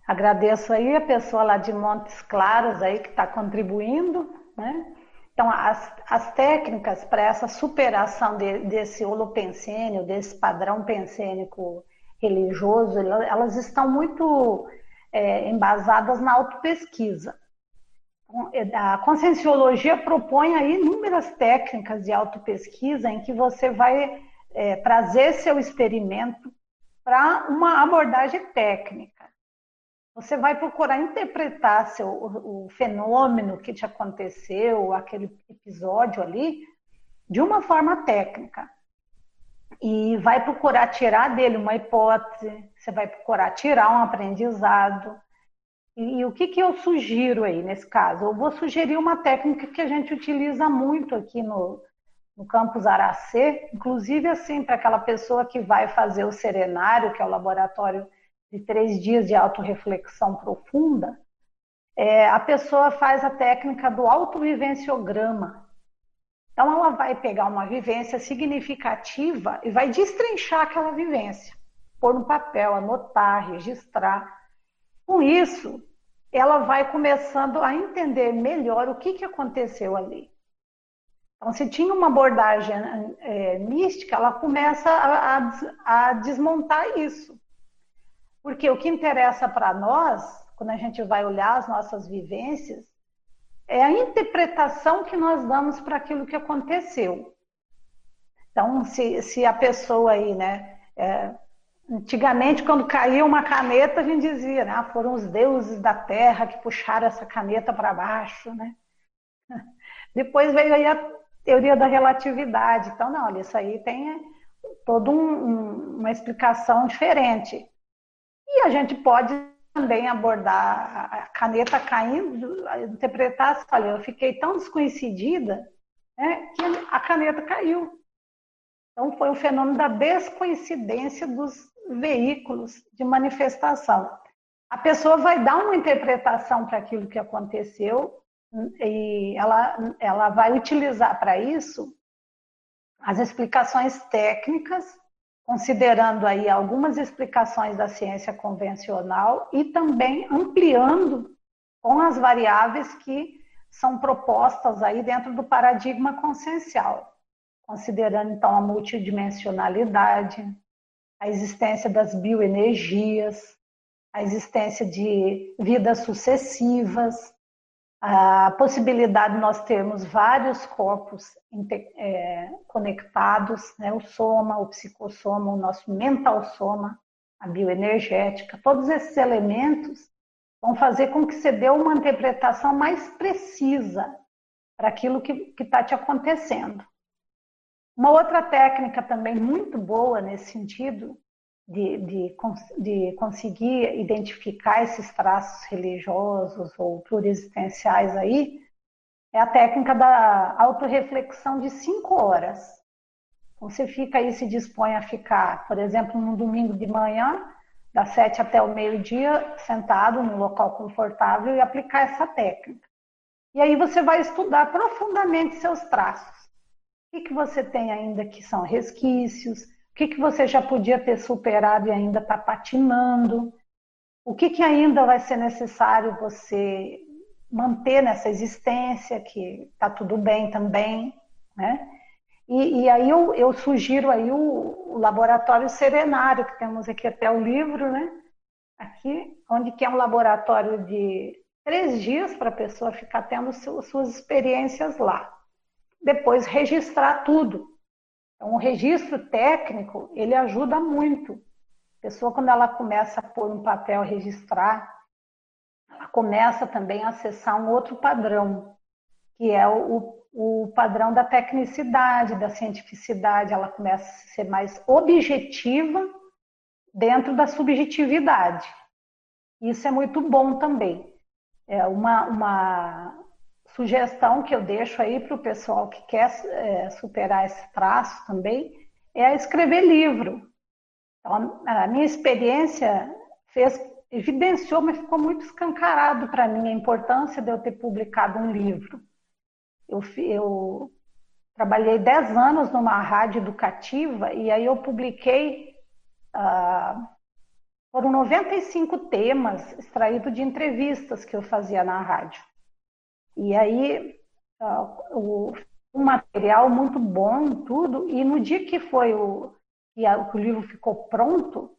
Agradeço aí a pessoa lá de Montes Claros aí que está contribuindo, né? Então, as, as técnicas para essa superação de, desse holopensênio, desse padrão pensênico religioso, elas estão muito é, embasadas na autopesquisa. Então, é, a conscienciologia propõe aí inúmeras técnicas de autopesquisa em que você vai é, trazer seu experimento para uma abordagem técnica. Você vai procurar interpretar seu, o, o fenômeno que te aconteceu, aquele episódio ali, de uma forma técnica e vai procurar tirar dele uma hipótese, você vai procurar tirar um aprendizado. E, e, o que, que eu sugiro aí nesse caso? Eu vou sugerir uma técnica que a gente utiliza muito aqui no, no campus Aracê, inclusive assim, para aquela pessoa que vai fazer o serenário, que é o laboratório de três dias de autorreflexão profunda, é, a pessoa faz a técnica do autovivenciograma. Então, ela vai pegar uma vivência significativa e vai destrinchar aquela vivência, pôr no papel, anotar, registrar. Com isso, ela vai começando a entender melhor o que, que aconteceu ali. Então, se tinha uma abordagem é, mística, ela começa a, a, a desmontar isso. Porque o que interessa para nós, quando a gente vai olhar as nossas vivências, é a interpretação que nós damos para aquilo que aconteceu. Então, se, se a pessoa aí, né, é, antigamente quando caía uma caneta, a gente dizia, né, ah, foram os deuses da terra que puxaram essa caneta para baixo, né? Depois veio aí a teoria da relatividade. Então, não, olha, isso aí tem toda um, um, uma explicação diferente. E a gente pode também abordar a caneta caindo, interpretar, assim, olha, eu fiquei tão desconhecida né, que a caneta caiu. Então foi o fenômeno da descoincidência dos veículos de manifestação. A pessoa vai dar uma interpretação para aquilo que aconteceu e ela, ela vai utilizar para isso as explicações técnicas considerando aí algumas explicações da ciência convencional e também ampliando com as variáveis que são propostas aí dentro do paradigma consciencial, considerando então a multidimensionalidade, a existência das bioenergias, a existência de vidas sucessivas, a possibilidade de nós termos vários corpos é, conectados, né? o soma, o psicossoma, o nosso mental soma, a bioenergética, todos esses elementos vão fazer com que você dê uma interpretação mais precisa para aquilo que está te acontecendo. Uma outra técnica também muito boa nesse sentido de, de, de conseguir identificar esses traços religiosos ou pluriexistenciais aí, é a técnica da autorreflexão de cinco horas. Você fica aí, se dispõe a ficar, por exemplo, num domingo de manhã, das sete até o meio-dia, sentado num local confortável e aplicar essa técnica. E aí você vai estudar profundamente seus traços. O que, que você tem ainda que são resquícios, o que, que você já podia ter superado e ainda está patinando? O que, que ainda vai ser necessário você manter nessa existência, que está tudo bem também, né? E, e aí eu, eu, sugiro aí o, o, laboratório serenário, que temos aqui até o livro, né? Aqui, onde que é um laboratório de três dias para a pessoa ficar tendo suas experiências lá. Depois registrar tudo. Então, o registro técnico, ele ajuda muito. A pessoa, quando ela começa a pôr um papel, registrar, ela começa também a acessar um outro padrão, que é o, o padrão da tecnicidade, da cientificidade. Ela começa a ser mais objetiva dentro da subjetividade. Isso é muito bom também. É uma, uma sugestão que eu deixo aí para o pessoal que quer é, superar esse traço também é escrever livro. Então, a minha experiência fez, evidenciou, mas ficou muito escancarado para mim a importância de eu ter publicado um livro. Eu, eu trabalhei 10 anos numa rádio educativa e aí eu publiquei ah, foram 95 temas extraídos de entrevistas que eu fazia na rádio. E aí, o, um material muito bom, tudo, e no dia que foi o, que o livro ficou pronto,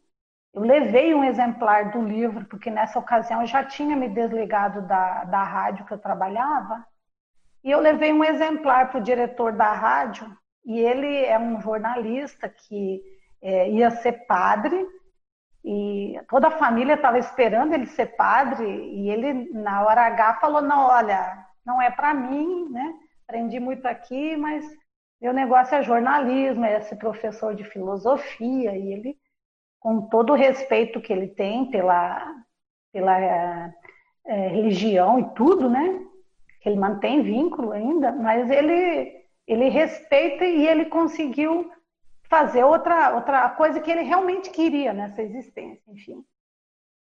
eu levei um exemplar do livro, porque nessa ocasião eu já tinha me desligado da, da rádio que eu trabalhava, e eu levei um exemplar para o diretor da rádio, e ele é um jornalista que é, ia ser padre, e toda a família estava esperando ele ser padre, e ele, na hora H, falou: Não, olha, não é para mim, né? Aprendi muito aqui, mas meu negócio é jornalismo, é ser professor de filosofia, e ele, com todo o respeito que ele tem pela, pela é, religião e tudo, né? Que ele mantém vínculo ainda, mas ele, ele respeita e ele conseguiu fazer outra, outra coisa que ele realmente queria nessa existência, enfim.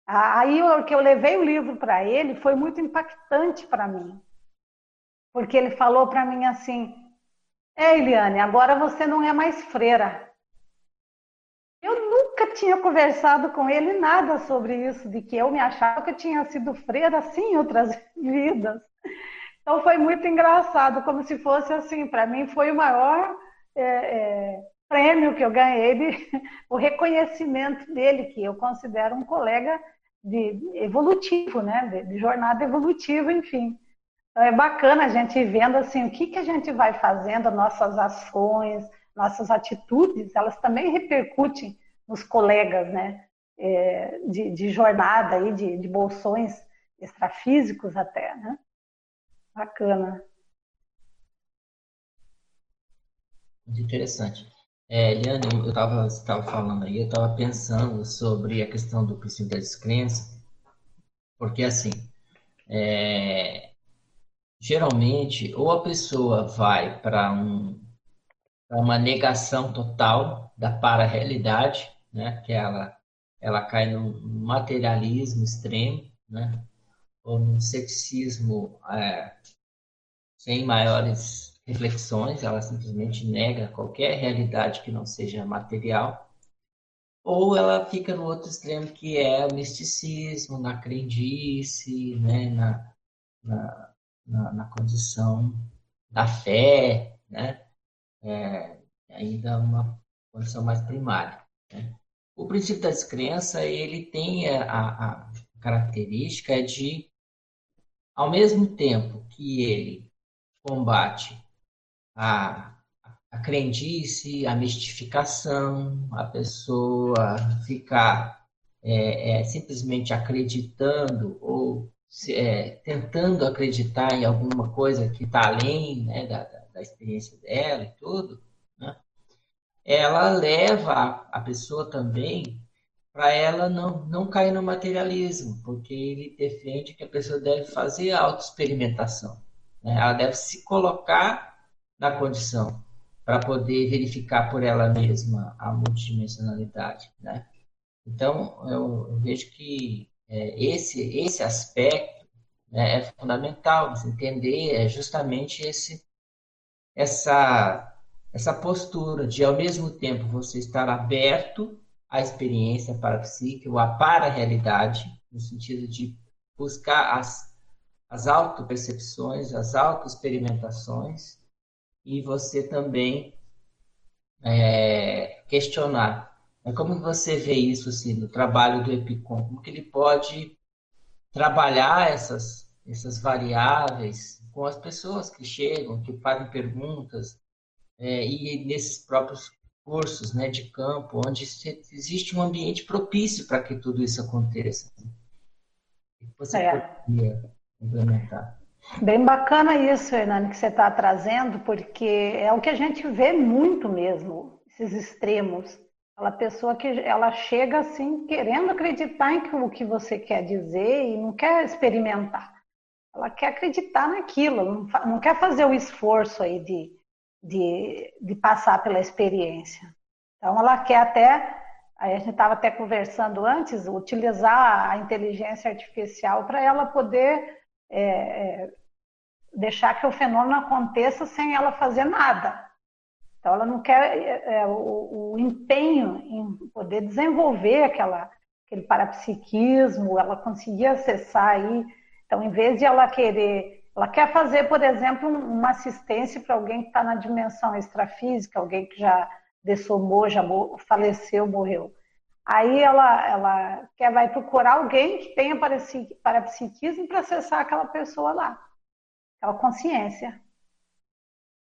Aí o que eu levei o livro para ele foi muito impactante para mim, porque ele falou para mim assim: É, Eliane, agora você não é mais freira. Eu nunca tinha conversado com ele nada sobre isso, de que eu me achava que eu tinha sido freira assim em outras vidas. Então foi muito engraçado, como se fosse assim, para mim foi o maior é, é, prêmio que eu ganhei, de, o reconhecimento dele, que eu considero um colega de evolutivo, né, de, de jornada evolutiva, enfim. Então é bacana a gente vendo assim o que, que a gente vai fazendo, nossas ações, nossas atitudes, elas também repercutem nos colegas, né? É, de, de, jornada aí, de, de bolsões extrafísicos até, né? Bacana. Muito interessante. É, Eliane, eu estava falando aí, eu estava pensando sobre a questão do princípio da descrença, porque assim, é, geralmente, ou a pessoa vai para um, uma negação total da para-realidade, né? que ela, ela cai no materialismo extremo, né? ou num ceticismo é, sem maiores reflexões, ela simplesmente nega qualquer realidade que não seja material, ou ela fica no outro extremo que é o misticismo, na crendice, né? na, na na, na condição da fé, né? É, ainda uma condição mais primária. Né? O princípio da descrença ele tem a, a característica de, ao mesmo tempo que ele combate a, a crendice, a mistificação, a pessoa ficar é, é, simplesmente acreditando ou é, tentando acreditar em alguma coisa que está além né, da, da, experiência dela e tudo, né, ela leva a, a pessoa também para ela não, não cair no materialismo, porque ele defende que a pessoa deve fazer autoexperimentação. Né? Ela deve se colocar na condição para poder verificar por ela mesma a multidimensionalidade. Né? Então, eu, eu vejo que é, esse, esse aspecto né, é fundamental, você entender é justamente esse, essa, essa postura de, ao mesmo tempo, você estar aberto à experiência parapsíquica ou à para-realidade, no sentido de buscar as, as autopercepções, as autoexperimentações e você também é, questionar. Como você vê isso assim, no trabalho do EPICOM? Como que ele pode trabalhar essas, essas variáveis com as pessoas que chegam, que fazem perguntas, é, e nesses próprios cursos né, de campo, onde existe um ambiente propício para que tudo isso aconteça. Você é. poderia complementar? Bem bacana isso, Hernani, que você está trazendo, porque é o que a gente vê muito mesmo, esses extremos. Aquela pessoa que ela chega assim, querendo acreditar em o que você quer dizer e não quer experimentar. Ela quer acreditar naquilo, não, não quer fazer o esforço aí de, de, de passar pela experiência. Então, ela quer até, a gente estava até conversando antes, utilizar a inteligência artificial para ela poder é, é, deixar que o fenômeno aconteça sem ela fazer nada. Então, ela não quer é, o, o, empenho em poder desenvolver aquela, aquele parapsiquismo, ela conseguir acessar aí. Então, em vez de ela querer ela quer fazer, por exemplo, uma assistência para alguém que está na dimensão extrafísica, alguém que já dessomou, já faleceu, morreu. Aí ela, ela quer, vai procurar alguém que tenha parapsiquismo para acessar aquela pessoa lá, aquela consciência.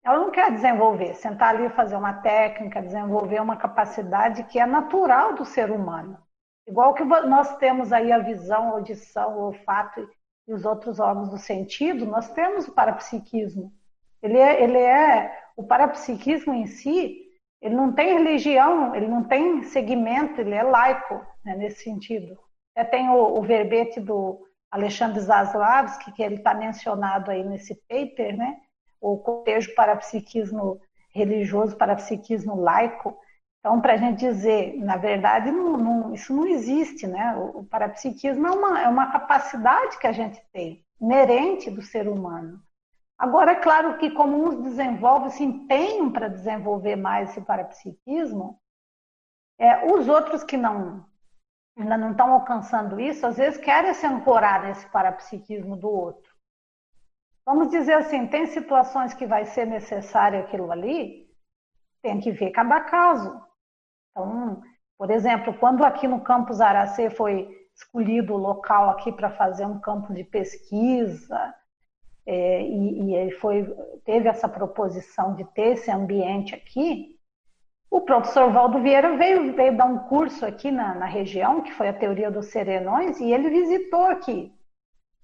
Ela não quer desenvolver, sentar ali fazer uma técnica, desenvolver uma capacidade que é natural do ser humano. Igual que nós temos aí a visão, a audição, o olfato e os outros órgãos do sentido, nós temos o parapsiquismo. Ele é, ele é o parapsiquismo em si, ele não tem religião, ele não tem segmento, ele é laico né, nesse sentido. Até tem o, o verbete do Alexandre Zaslavski, que ele está mencionado aí nesse paper, né? O cotejo parapsiquismo religioso, parapsiquismo laico, então, para a gente dizer, na verdade, não, não, isso não existe, né? O, o parapsiquismo é uma, é uma capacidade que a gente tem, inerente do ser humano. Agora, é claro que como uns desenvolvem, se empenham para desenvolver mais esse parapsiquismo, é, os outros que não ainda não estão alcançando isso, às vezes querem se ancorar nesse parapsiquismo do outro. Vamos dizer assim, tem situações que vai ser necessário aquilo ali, tem que ver cada caso. Então, por exemplo, quando aqui no campus Aracê foi escolhido o local aqui para fazer um campo de pesquisa, é, e, e foi, teve essa proposição de ter esse ambiente aqui, o professor Valdo Vieira veio, veio dar um curso aqui na, na, região, que foi a teoria dos serenões, e ele visitou aqui.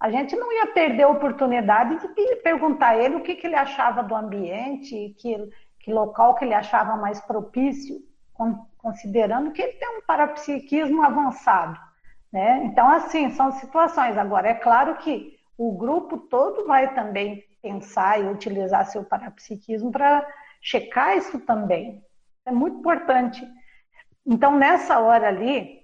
A gente não ia perder a oportunidade de perguntar a ele o que, que ele achava do ambiente, que, que local que ele achava mais propício considerando que ele tem um parapsiquismo avançado. Né? Então, assim, são situações. Agora, é claro que o grupo todo vai também pensar e utilizar seu parapsiquismo para checar isso também. É muito importante. Então, nessa hora ali,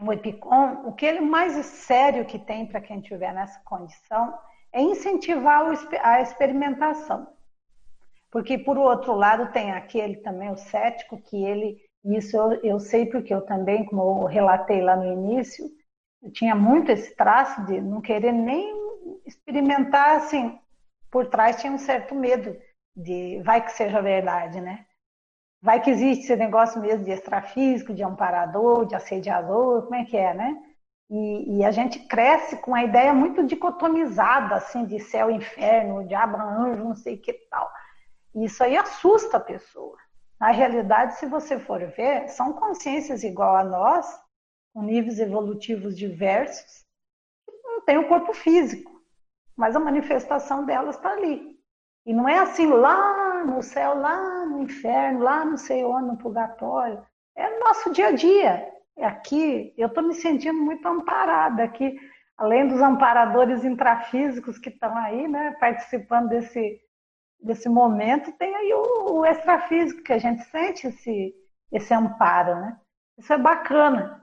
o EPICOM, o que ele mais sério que tem para quem estiver nessa condição é incentivar a experimentação. Porque, por outro lado, tem aquele também, o cético, que ele isso eu, eu sei porque eu também, como eu relatei lá no início, eu tinha muito esse traço de não querer nem experimentar, assim, por trás tinha um certo medo de vai que seja verdade, né? Vai que existe esse negócio mesmo de extrafísico, de amparador, de assediador, como é que é, né? E, e, a gente cresce com a ideia muito dicotomizada, assim, de céu e inferno, diabo, anjo, não sei que tal. Isso aí assusta a pessoa. Na realidade, se você for ver, são consciências igual a nós, com níveis evolutivos diversos, que não têm o corpo físico, mas a manifestação delas está ali. E não é assim lá no céu, lá no inferno, lá não sei onde, no purgatório. É no nosso dia a dia. É aqui, eu estou me sentindo muito amparada aqui, além dos amparadores intrafísicos que estão aí, né, participando desse, desse momento, tem aí o, o extrafísico, que a gente sente esse, esse amparo, né? Isso é bacana.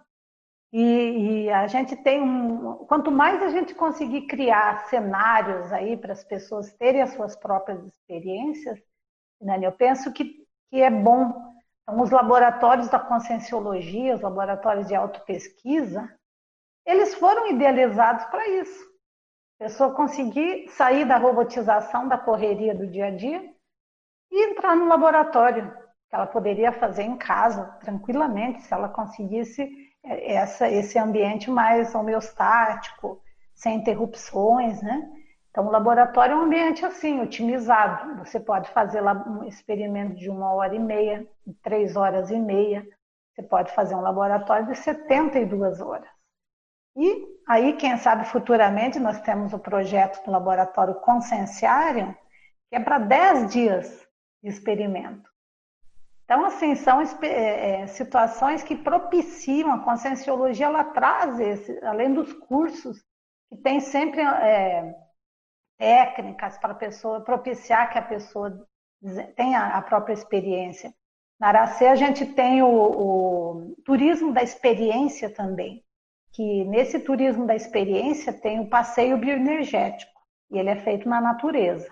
E, e, a gente tem um. Quanto mais a gente conseguir criar cenários aí para as pessoas terem as suas próprias experiências, Nani, eu penso que, que é bom. Então, os laboratórios da conscienciologia, os laboratórios de autopesquisa, eles foram idealizados para isso A pessoa conseguir sair da robotização, da correria do dia a dia e entrar no laboratório, que ela poderia fazer em casa, tranquilamente, se ela conseguisse essa, esse ambiente mais homeostático, sem interrupções, né? Então, o laboratório é um ambiente assim, otimizado. Você pode fazer um experimento de uma hora e meia, três horas e meia. Você pode fazer um laboratório de 72 horas. E aí, quem sabe futuramente, nós temos o projeto do laboratório Conscienciário, que é para 10 dias de experimento. Então, assim, são é, situações que propiciam, a conscienciologia, ela traz, esse, além dos cursos, que tem sempre é, técnicas para a pessoa, propiciar que a pessoa tenha a própria experiência. Na Aracê, a gente tem o, o turismo da experiência também que nesse turismo da experiência tem o passeio bioenergético e ele é feito na natureza.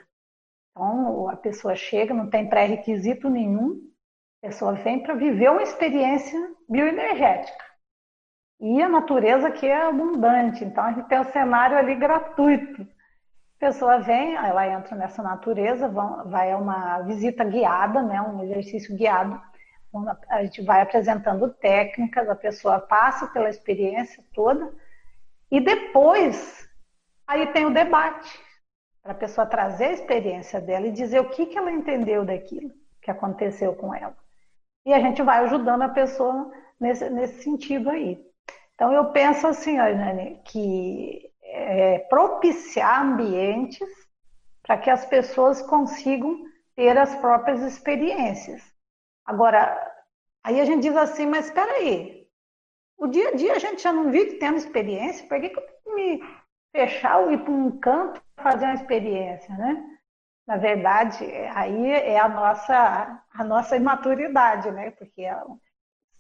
Então a pessoa chega, não tem pré-requisito nenhum, pessoa vem para viver uma experiência bioenergética. E a natureza aqui é abundante, então a gente tem o cenário ali gratuito. A pessoa vem, ela entra nessa natureza, vai a uma visita guiada, né, um exercício guiado a gente vai apresentando técnicas, a pessoa passa pela experiência toda e depois aí tem o debate para a pessoa trazer a experiência dela e dizer o que, que ela entendeu daquilo que aconteceu com ela. E a gente vai ajudando a pessoa nesse, nesse sentido aí. Então eu penso assim, Nani, que é propiciar ambientes para que as pessoas consigam ter as próprias experiências. Agora, aí a gente diz assim, mas espera aí, o dia a dia a gente já não vive tendo experiência, por que, que eu me fechar ou ir para um canto fazer uma experiência, né? Na verdade, aí é a nossa, a nossa imaturidade, né? Porque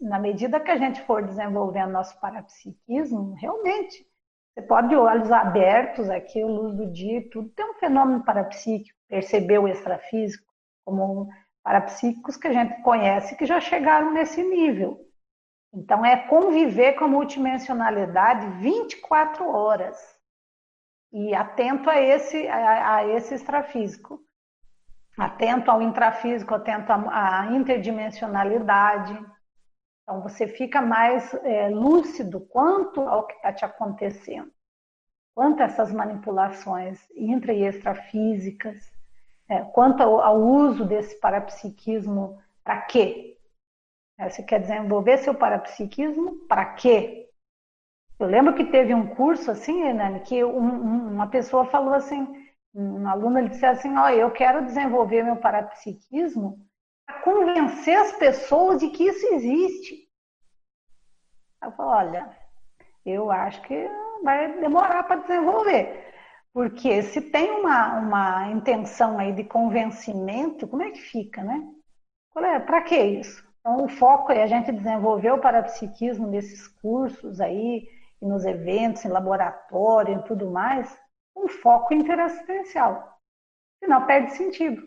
na medida que a gente for desenvolvendo nosso parapsiquismo, realmente, você pode olhos abertos aqui, luz do dia, tudo tem um fenômeno parapsíquico, perceber o extrafísico como parapsíquicos que a gente conhece que já chegaram nesse nível. Então, é conviver com a multidimensionalidade 24 horas e atento a esse, a, a esse extrafísico, atento ao intrafísico, atento à, interdimensionalidade. Então, você fica mais é, lúcido quanto ao que está te acontecendo, quanto a essas manipulações intra e extrafísicas. É, quanto ao, ao, uso desse parapsiquismo, para quê? É, você quer desenvolver seu parapsiquismo para quê? Eu lembro que teve um curso assim, Nani, que um, um, uma pessoa falou assim, um aluno ele disse assim, ó, eu quero desenvolver meu parapsiquismo para convencer as pessoas de que isso existe. Eu falo, olha, eu acho que vai demorar para desenvolver. Porque se tem uma, uma intenção aí de convencimento, como é que fica, né? É, Para que isso? Então, o foco é a gente desenvolver o parapsiquismo nesses cursos aí, e nos eventos, em laboratório e tudo mais, um foco interassistencial. Senão perde sentido.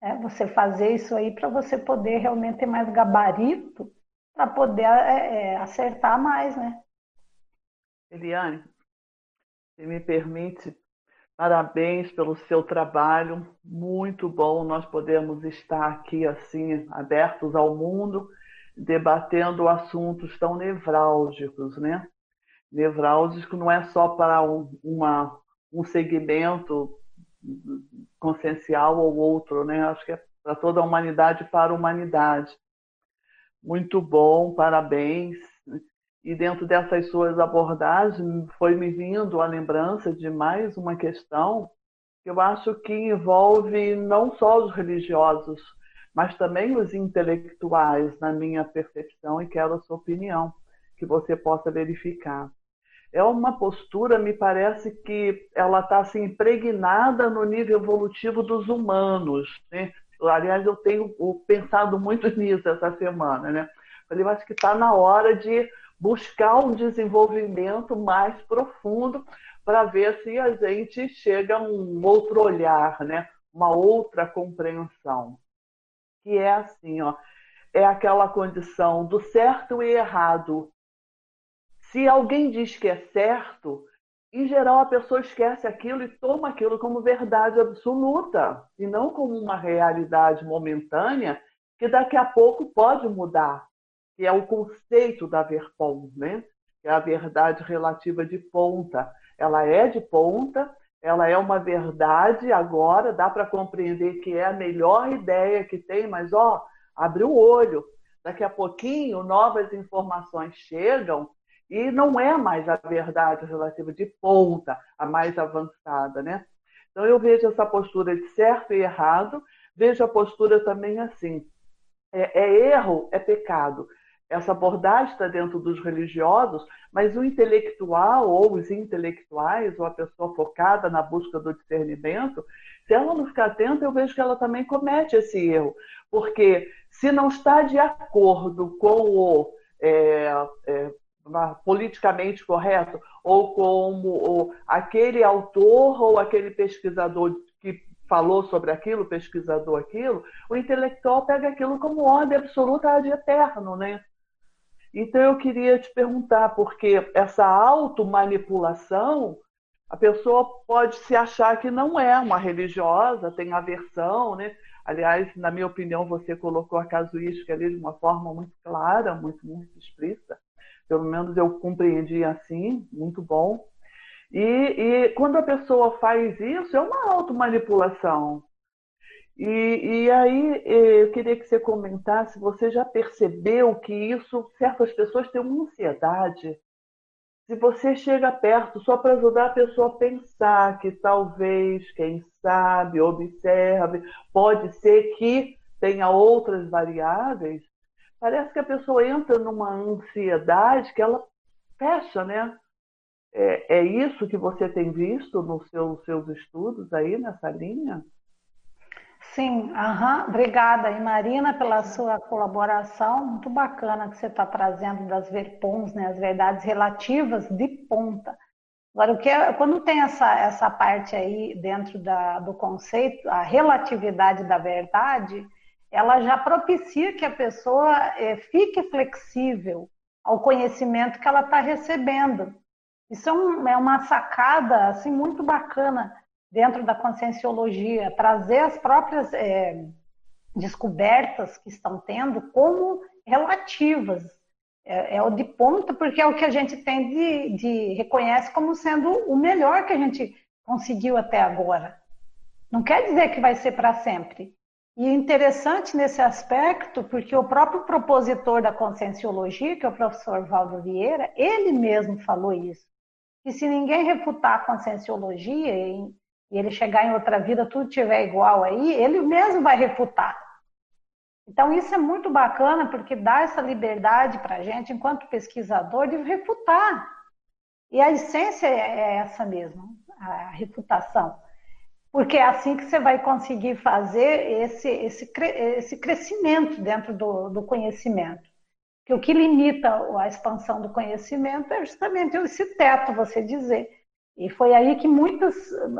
Né? Você fazer isso aí para você poder realmente ter mais gabarito para poder é, é, acertar mais, né? Eliane, se me permite, Parabéns pelo seu trabalho, muito bom nós podemos estar aqui assim, abertos ao mundo, debatendo assuntos tão nevrálgicos, né? Nevrálgico não é só para um, uma, um segmento consciencial ou outro, né? Acho que é para toda a humanidade para a humanidade. Muito bom, parabéns e dentro dessas suas abordagens foi me vindo a lembrança de mais uma questão que eu acho que envolve não só os religiosos, mas também os intelectuais, na minha percepção, e quero a sua opinião, que você possa verificar. É uma postura, me parece que ela está assim, impregnada no nível evolutivo dos humanos. Né? Aliás, eu tenho pensado muito nisso essa semana. Né? Eu acho que está na hora de buscar um desenvolvimento mais profundo para ver se a gente chega a um outro olhar, né? uma outra compreensão. Que é assim, ó, é aquela condição do certo e errado. Se alguém diz que é certo, em geral a pessoa esquece aquilo e toma aquilo como verdade absoluta e não como uma realidade momentânea que daqui a pouco pode mudar, que é o conceito da Verpom, né? Que é a verdade relativa de ponta. Ela é de ponta, ela é uma verdade agora, dá para compreender que é a melhor ideia que tem, mas ó, abre o olho. Daqui a pouquinho novas informações chegam e não é mais a verdade relativa de ponta, a mais avançada, né? Então eu vejo essa postura de certo e errado, vejo a postura também assim. É, é erro, é pecado. Essa abordagem está dentro dos religiosos, mas o intelectual ou os intelectuais, ou a pessoa focada na busca do discernimento, se ela não ficar atenta, eu vejo que ela também comete esse erro. Porque se não está de acordo com o é, é, politicamente correto, ou como ou aquele autor ou aquele pesquisador que falou sobre aquilo, pesquisador aquilo, o intelectual pega aquilo como ordem absoluta de eterno, né? Então eu queria te perguntar, porque essa automanipulação, a pessoa pode se achar que não é uma religiosa, tem aversão, né? Aliás, na minha opinião, você colocou a casuística ali de uma forma muito clara, muito, muito explícita. Pelo menos eu compreendi assim, muito bom. E, e quando a pessoa faz isso, é uma automanipulação. E, e aí eu queria que você comentasse, você já percebeu que isso, certas pessoas têm uma ansiedade. Se você chega perto só para ajudar a pessoa a pensar que talvez, quem sabe, observe, pode ser que tenha outras variáveis, parece que a pessoa entra numa ansiedade que ela fecha, né? É, é isso que você tem visto nos seus, seus estudos aí nessa linha? Sim, aham. obrigada, e Marina, pela sua colaboração. Muito bacana que você está trazendo das verpons, né, as verdades relativas de ponta. Agora, o que é, quando tem essa, essa parte aí dentro da, do conceito, a relatividade da verdade, ela já propicia que a pessoa é, fique flexível ao conhecimento que ela está recebendo. Isso é, um, é uma sacada assim muito bacana dentro da conscienciologia, trazer as próprias é, descobertas que estão tendo como relativas. É, é, o de ponta, porque é o que a gente tem de, de reconhece como sendo o melhor que a gente conseguiu até agora. Não quer dizer que vai ser para sempre. E é interessante nesse aspecto, porque o próprio propositor da conscienciologia, que é o professor Valdo Vieira, ele mesmo falou isso. Que se ninguém refutar a conscienciologia, e ele chegar em outra vida, tudo tiver igual aí, ele mesmo vai refutar. Então, isso é muito bacana, porque dá essa liberdade para a gente, enquanto pesquisador, de refutar. E a essência é essa mesmo, a refutação. Porque é assim que você vai conseguir fazer esse, esse, esse crescimento dentro do, do conhecimento. Que o que limita a expansão do conhecimento é justamente esse teto, você dizer e foi aí que muitas,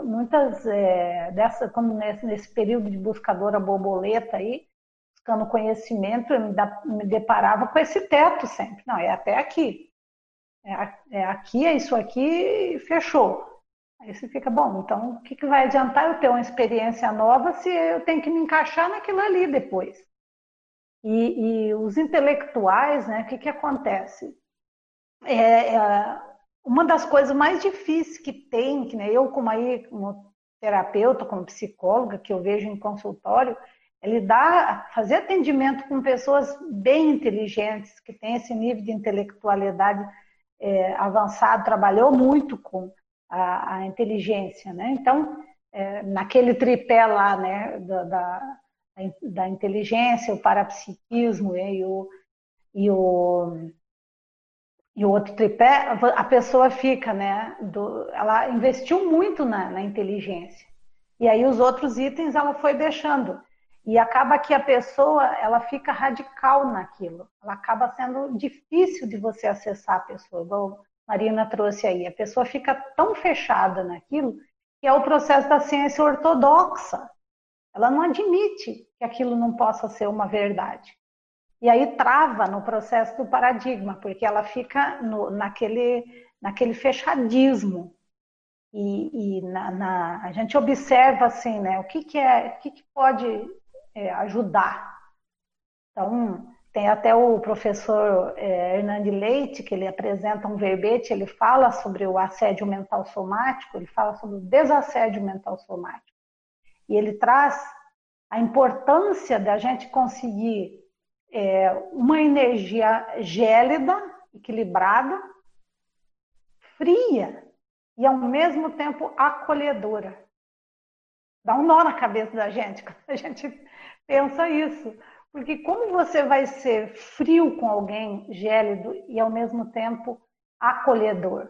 muitas é, dessa, quando nesse, nesse, período de buscadora borboleta aí, buscando conhecimento, eu me, da, me, deparava com esse teto sempre. Não, é até aqui. É, é aqui, é isso aqui, fechou. Aí você fica, bom, então o que, que vai adiantar eu ter uma experiência nova se eu tenho que me encaixar naquilo ali depois? E, e os intelectuais, né, o que, que acontece? É, é, uma das coisas mais difíceis que tem, que né, eu como aí como terapeuta, como psicóloga, que eu vejo em consultório, é lidar, fazer atendimento com pessoas bem inteligentes, que têm esse nível de intelectualidade é, avançado, trabalhou muito com a, a inteligência, né? Então, é, naquele tripé lá, né, da, da, da inteligência, o parapsiquismo e o, e o e o outro tripé, a pessoa fica, né? Do, ela investiu muito na, na, inteligência. E aí os outros itens ela foi deixando. E acaba que a pessoa ela fica radical naquilo. Ela acaba sendo difícil de você acessar a pessoa, igual Marina trouxe aí. A pessoa fica tão fechada naquilo que é o processo da ciência ortodoxa. Ela não admite que aquilo não possa ser uma verdade. E aí trava no processo do paradigma, porque ela fica no, naquele, naquele fechadismo. e, e na, na, a gente observa assim, né, o que, que é, o que, que pode é, ajudar. Então, tem até o professor é, Hernande Leite, que ele apresenta um verbete, ele fala sobre o assédio mental somático, ele fala sobre o desassédio mental somático. E ele traz a importância da gente conseguir é, uma energia gélida, equilibrada, fria e ao mesmo tempo acolhedora. Dá um nó na cabeça da gente quando a gente pensa isso. Porque como você vai ser frio com alguém, gélido e ao mesmo tempo acolhedor?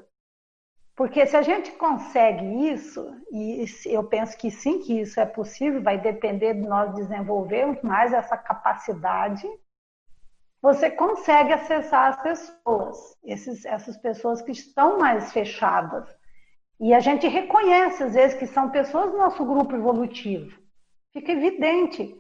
Porque se a gente consegue isso, e eu penso que sim, que isso é possível, vai depender de nós desenvolvermos mais essa capacidade, você consegue acessar as pessoas, esses, essas pessoas que estão mais fechadas. E a gente reconhece, às vezes, que são pessoas do nosso grupo evolutivo. Fica evidente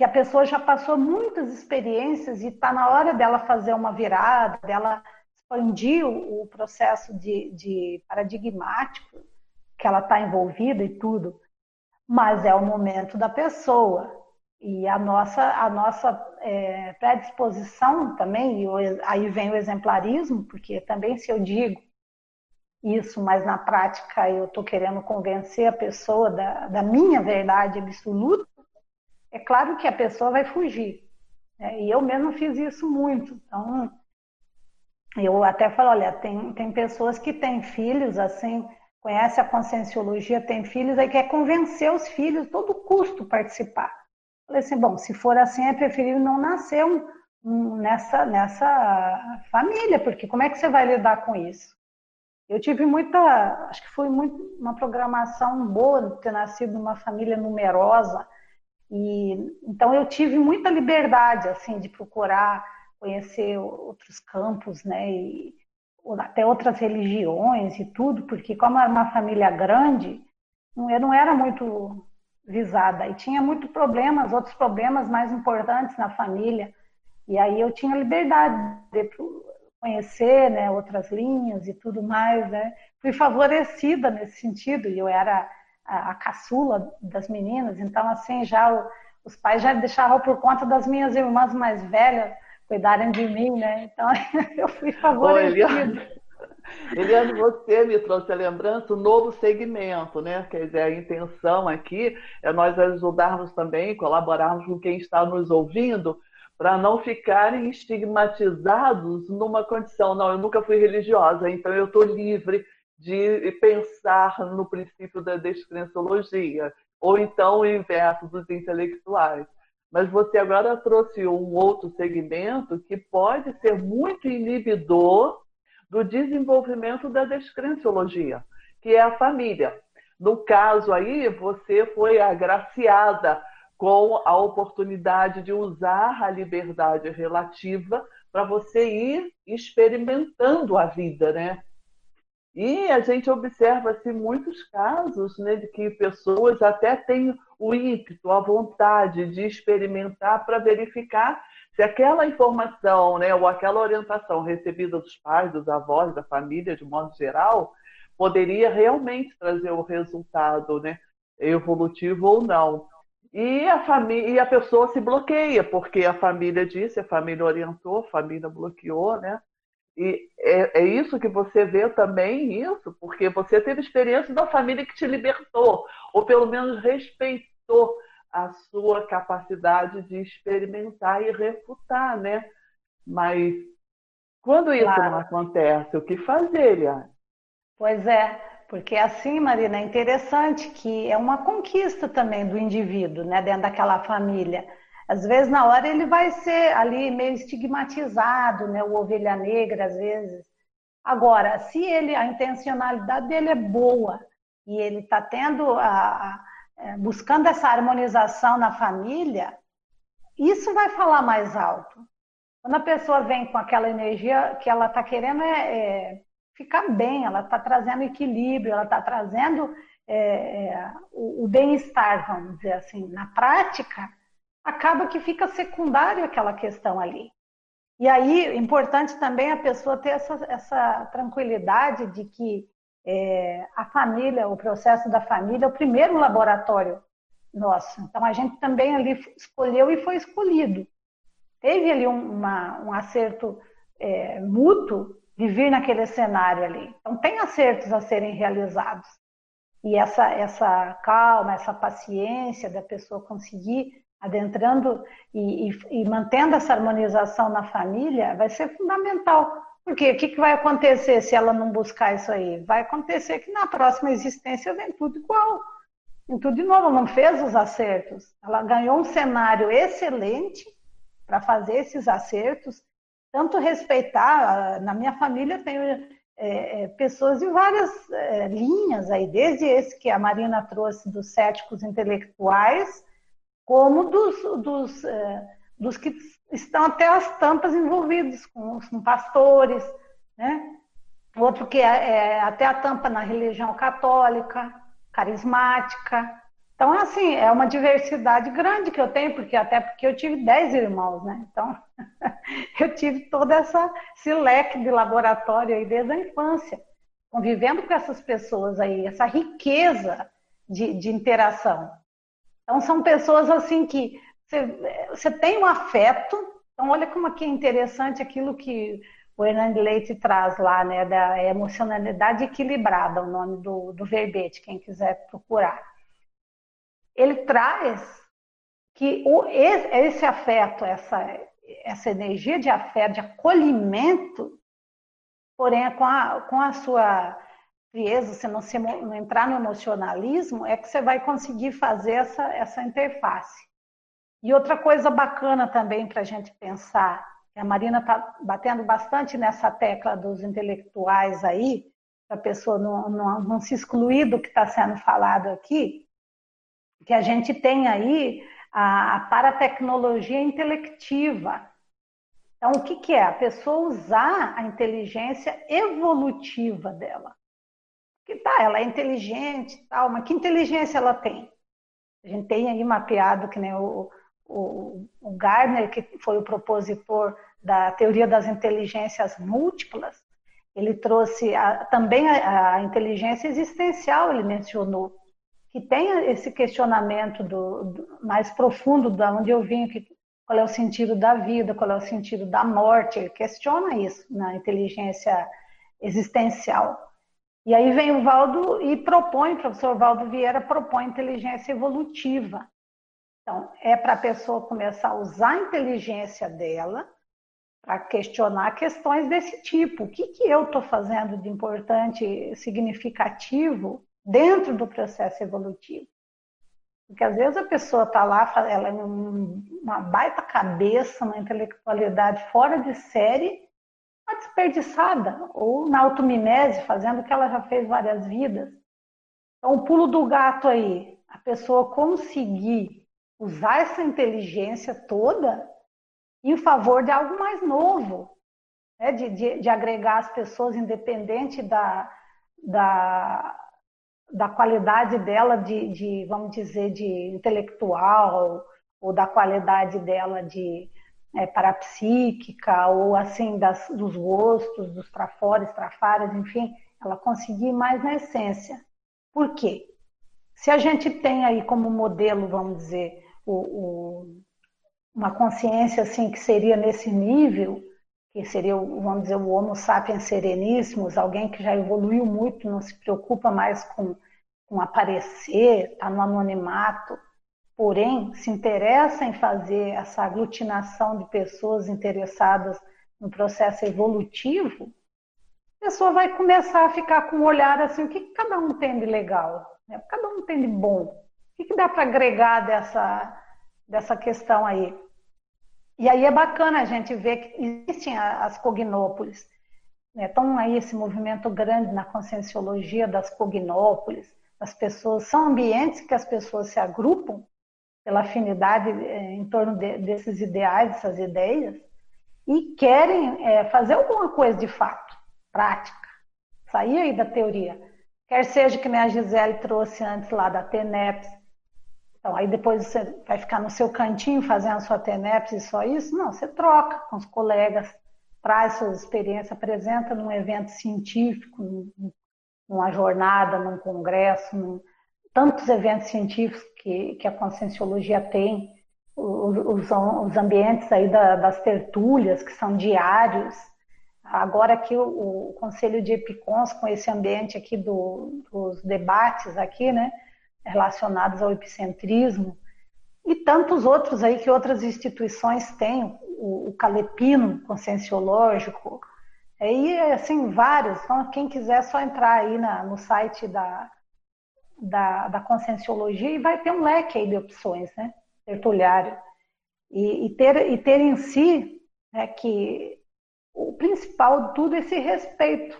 que a pessoa já passou muitas experiências e está na hora dela fazer uma virada, dela expandir o, processo de, de paradigmático que ela está envolvida e tudo. Mas é o momento da pessoa. E a nossa, a nossa é, predisposição também, e aí vem o exemplarismo, porque também se eu digo isso, mas na prática eu estou querendo convencer a pessoa da, da minha verdade absoluta, é claro que a pessoa vai fugir. Né? E eu mesmo fiz isso muito. Então, eu até falo, olha, tem, tem pessoas que têm filhos, assim, conhece a conscienciologia, tem filhos, aí quer convencer os filhos, todo custo participar. Falei assim, bom, se for assim, é preferível não nascer um, um, nessa, nessa família, porque como é que você vai lidar com isso? Eu tive muita, acho que foi muito, uma programação boa ter nascido numa família numerosa, e então eu tive muita liberdade assim de procurar conhecer outros campos, né, e até outras religiões e tudo, porque como era uma família grande, eu não era muito visada e tinha muito problemas, outros problemas mais importantes na família. E aí eu tinha liberdade de conhecer, né, outras linhas e tudo mais, né? Fui favorecida nesse sentido e eu era a, a caçula das meninas, então assim já o, os pais já deixavam por conta das minhas irmãs mais velhas cuidarem de mim, né? Então eu fui favorecida. Eliane, você me trouxe a lembrança, o novo segmento, né? Quer dizer, a intenção aqui é nós ajudarmos também, colaborarmos com quem está nos ouvindo, para não ficarem estigmatizados numa condição, não, eu nunca fui religiosa, então eu estou livre de pensar no princípio da descrenciologia, ou então o inverso dos intelectuais. Mas você agora trouxe um outro segmento que pode ser muito inibidor do desenvolvimento da descrenciologia, que é a família. No caso aí, você foi agraciada com a oportunidade de usar a liberdade relativa para você ir experimentando a vida, né? E a gente observa assim, muitos casos né, de que pessoas até têm o ímpeto, a vontade de experimentar para verificar se aquela informação né, ou aquela orientação recebida dos pais, dos avós, da família, de modo geral, poderia realmente trazer o resultado né, evolutivo ou não. E a, família, e a pessoa se bloqueia, porque a família disse, a família orientou, a família bloqueou, né? E é, é, isso que você vê também, isso, porque você teve experiência da família que te libertou, ou pelo menos respeitou a sua capacidade de experimentar e refutar, né? Mas quando isso claro. não acontece, o que fazer, Eliane? Pois é, porque assim, Marina, é interessante que é uma conquista também do indivíduo, né, dentro daquela família. Às vezes, na hora, ele vai ser ali meio estigmatizado, né? O ovelha negra, às vezes. Agora, se ele, a intencionalidade dele é boa e ele está tendo a, a, é, buscando essa harmonização na família, isso vai falar mais alto. Quando a pessoa vem com aquela energia que ela está querendo é, é, ficar bem, ela está trazendo equilíbrio, ela está trazendo é, é, o, o bem-estar, vamos dizer assim. Na prática, acaba que fica secundário aquela questão ali. E aí, importante também a pessoa ter essa, essa tranquilidade de que é, a família, o processo da família, é o primeiro laboratório nosso. Então a gente também ali escolheu e foi escolhido. Teve ali um, uma, um acerto é, mútuo de vir naquele cenário ali. Então tem acertos a serem realizados. E essa, essa calma, essa paciência da pessoa conseguir adentrando e, e, e mantendo essa harmonização na família vai ser fundamental. Porque o que, que vai acontecer se ela não buscar isso aí? Vai acontecer que na próxima existência vem tudo igual. Vem tudo de novo, não fez os acertos. Ela ganhou um cenário excelente para fazer esses acertos, tanto respeitar, na minha família tem é, é, pessoas de várias é, linhas aí, desde esse que a Marina trouxe dos céticos intelectuais, como dos, dos, é, dos que estão até as tampas envolvidos com, com pastores, né? Outro que é, é, até a tampa na religião católica, carismática. Então, assim, é uma diversidade grande que eu tenho, porque até porque eu tive dez irmãos, né? Então, eu tive todo essa, esse leque de laboratório aí desde a infância, convivendo com essas pessoas aí, essa riqueza de, de interação. Então, são pessoas assim que você, tem um afeto. Então, olha como é interessante aquilo que o Hernando Leite traz lá, né, da emocionalidade equilibrada, o nome do, do verbete, quem quiser procurar. Ele traz que o, esse, esse afeto, essa, essa energia de afeto, de acolhimento, porém com a, com a sua frieza, você não, se, não entrar no emocionalismo, é que você vai conseguir fazer essa, essa interface. E outra coisa bacana também para a gente pensar, a Marina está batendo bastante nessa tecla dos intelectuais aí, para a pessoa não, não, não se excluir do que está sendo falado aqui, que a gente tem aí a, a paratecnologia intelectiva. Então, o que, que é? A pessoa usar a inteligência evolutiva dela que tá, ela é inteligente tal, mas que inteligência ela tem? A gente tem aí mapeado que nem o, o, o Gardner, que foi o propositor da teoria das inteligências múltiplas, ele trouxe a, também a, a, inteligência existencial, ele mencionou, que tem esse questionamento do, do, mais profundo da onde eu vim, que, qual é o sentido da vida, qual é o sentido da morte, ele questiona isso na inteligência existencial. E aí vem o Valdo e propõe, o professor Valdo Vieira propõe inteligência evolutiva. Então, é para a pessoa começar a usar a inteligência dela para questionar questões desse tipo. O que, que eu estou fazendo de importante, significativo dentro do processo evolutivo? Porque às vezes a pessoa está lá, ela é uma baita cabeça, uma intelectualidade fora de série, Desperdiçada, ou na automimese, fazendo o que ela já fez várias vidas. Então, o pulo do gato aí, a pessoa conseguir usar essa inteligência toda em favor de algo mais novo, né? de, de, de agregar as pessoas, independente da, da, da qualidade dela de, de, vamos dizer, de intelectual, ou da qualidade dela de, é, parapsíquica ou assim das, dos gostos, dos trafores, trafares, enfim, ela conseguir mais na essência. Por quê? Se a gente tem aí como modelo, vamos dizer, o, o, uma consciência assim que seria nesse nível, que seria, vamos dizer, o Homo sapiens sereníssimos, alguém que já evoluiu muito, não se preocupa mais com, com aparecer, está no anonimato, porém se interessa em fazer essa aglutinação de pessoas interessadas no processo evolutivo, a pessoa vai começar a ficar com um olhar assim, o que, cada um tem de legal? Né? Cada um tem de bom? O que, que dá para agregar dessa, dessa questão aí? E aí é bacana a gente ver que existem as cognópolis. Né? Aí esse movimento grande na conscienciologia das cognópolis, as pessoas, são ambientes que as pessoas se agrupam pela afinidade é, em torno de, desses ideais, dessas ideias, e querem é, fazer alguma coisa de fato, prática, sair aí da teoria. Quer seja que nem a Gisele trouxe antes lá da TENEPS, então aí depois você vai ficar no seu cantinho fazendo a sua TENEPS e só isso? Não, você troca com os colegas, traz suas experiências, apresenta num evento científico, num, numa jornada, num congresso, num, tantos eventos científicos que, que a conscienciologia tem, os, os ambientes aí da, das tertúlias, que são diários. Agora aqui o, o Conselho de Epicons, com esse ambiente aqui do, dos debates aqui, né, relacionados ao epicentrismo, e tantos outros aí que outras instituições têm, o, o Calepino Conscienciológico, aí assim, vários, então quem quiser é só entrar aí na, no site da, da, da Conscienciologia e vai ter um leque aí de opções, né? tertuliário. E, e, ter, e ter em si é que o principal de tudo é esse respeito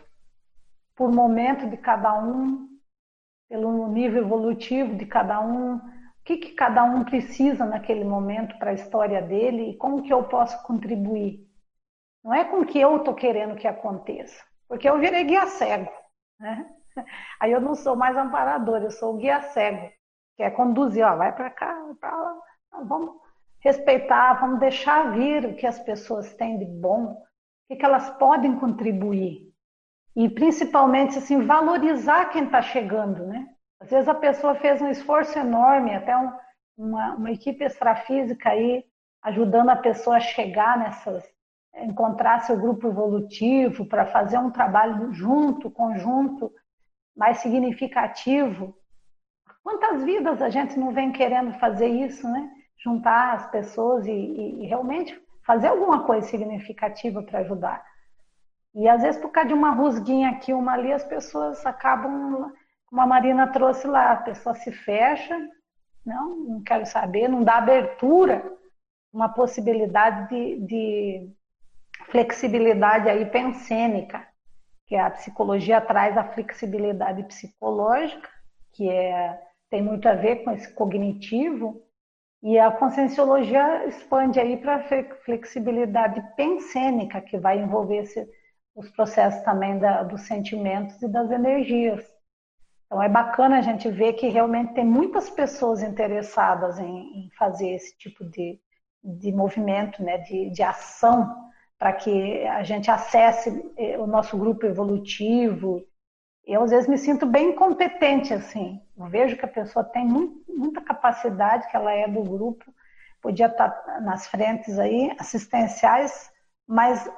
por momento de cada um, pelo nível evolutivo de cada um, o que, que cada um precisa naquele momento para a história dele e como que eu posso contribuir. Não é com o que eu estou querendo que aconteça, porque eu virei guia cego. Né? Aí eu não sou mais amparador, eu sou o guia cego, que é conduzir, ó, vai para cá, para lá. Vamos respeitar, vamos deixar vir o que as pessoas têm de bom, o que, que elas podem contribuir. E principalmente assim, valorizar quem está chegando, né? Às vezes a pessoa fez um esforço enorme, até um, uma, uma equipe extrafísica aí ajudando a pessoa a chegar nessas, encontrar seu grupo evolutivo para fazer um trabalho junto, conjunto, mais significativo. Quantas vidas a gente não vem querendo fazer isso, né? Juntar as pessoas e, e, realmente fazer alguma coisa significativa para ajudar. E às vezes, por causa de uma rusguinha aqui, uma ali, as pessoas acabam, como a Marina trouxe lá, a pessoa se fecha, não, não quero saber, não dá abertura, uma possibilidade de, de flexibilidade aí pensênica que a psicologia traz a flexibilidade psicológica, que é, tem muito a ver com esse cognitivo, e a conscienciologia expande aí para a flexibilidade pensênica, que vai envolver esse, os processos também da, dos sentimentos e das energias. Então é bacana a gente ver que realmente tem muitas pessoas interessadas em, em fazer esse tipo de, de movimento, né, de, de ação para que a gente acesse eh, o nosso grupo evolutivo. Eu, às vezes, me sinto bem competente, assim. Eu vejo que a pessoa tem muita capacidade, que ela é do grupo, podia estar nas frentes aí, assistenciais, mas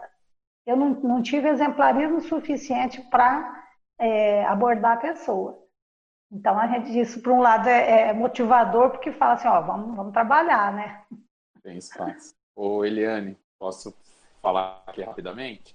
eu não, não tive exemplarismo suficiente para é, abordar a pessoa. Então, a gente, isso, por um lado, é, é motivador, porque fala assim, ó, vamos, vamos trabalhar, né? Tem espaço. Ô, Eliane, posso falar aqui rapidamente?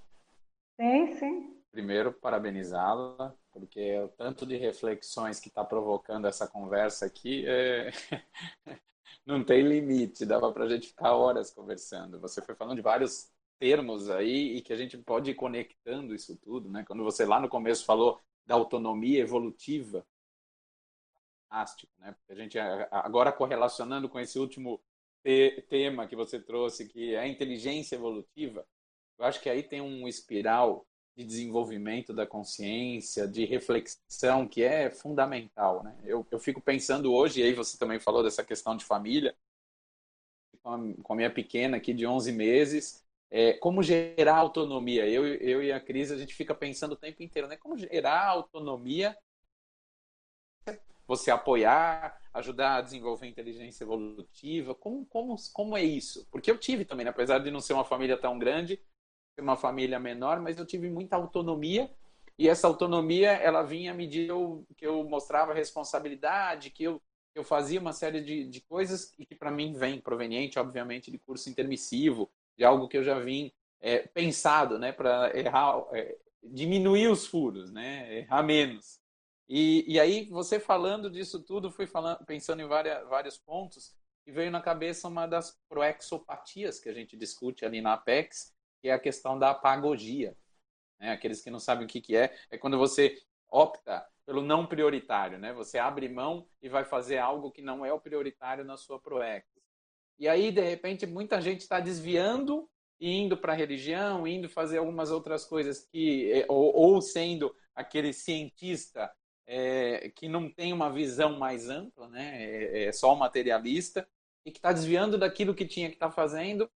Sim, sim. Primeiro, parabenizá-la, porque o tanto de reflexões que está provocando essa conversa aqui é... não tem limite, dava para a gente ficar horas conversando. Você foi falando de vários termos aí e que a gente pode ir conectando isso tudo, né? Quando você lá no começo falou da autonomia evolutiva, fantástico, né? A gente agora correlacionando com esse último tema que você trouxe, que é a inteligência evolutiva, eu acho que aí tem um espiral de desenvolvimento da consciência, de reflexão, que é fundamental. Né? Eu, eu fico pensando hoje, e aí você também falou dessa questão de família, com a, com a minha pequena aqui de 11 meses, é, como gerar autonomia. Eu, eu e a Cris, a gente fica pensando o tempo inteiro, né? Como gerar autonomia você apoiar, ajudar a desenvolver inteligência evolutiva? Como, como, como é isso? Porque eu tive também, né? apesar de não ser uma família tão grande, uma família menor, mas eu tive muita autonomia e essa autonomia ela vinha à medida que eu mostrava responsabilidade, que eu, eu fazia uma série de, de coisas que para mim vem proveniente, obviamente, de curso intermissivo, de algo que eu já vim é, pensado, né, para errar, é, diminuir os furos, né, errar menos. E, e aí, você falando disso tudo, fui falando, pensando em várias, vários pontos, e veio na cabeça uma das proexopatias que a gente discute ali na Apex, que é a questão da apagogia. Né? Aqueles que não sabem o que, que é, é quando você opta pelo não prioritário, né? Você abre mão e vai fazer algo que não é o prioritário na sua proex. E aí, de repente, muita gente está desviando e indo para a religião, indo fazer algumas outras coisas que é, ou, ou sendo aquele cientista é, que não tem uma visão mais ampla, né? é, é só materialista, e que está desviando daquilo que tinha que estar tá fazendo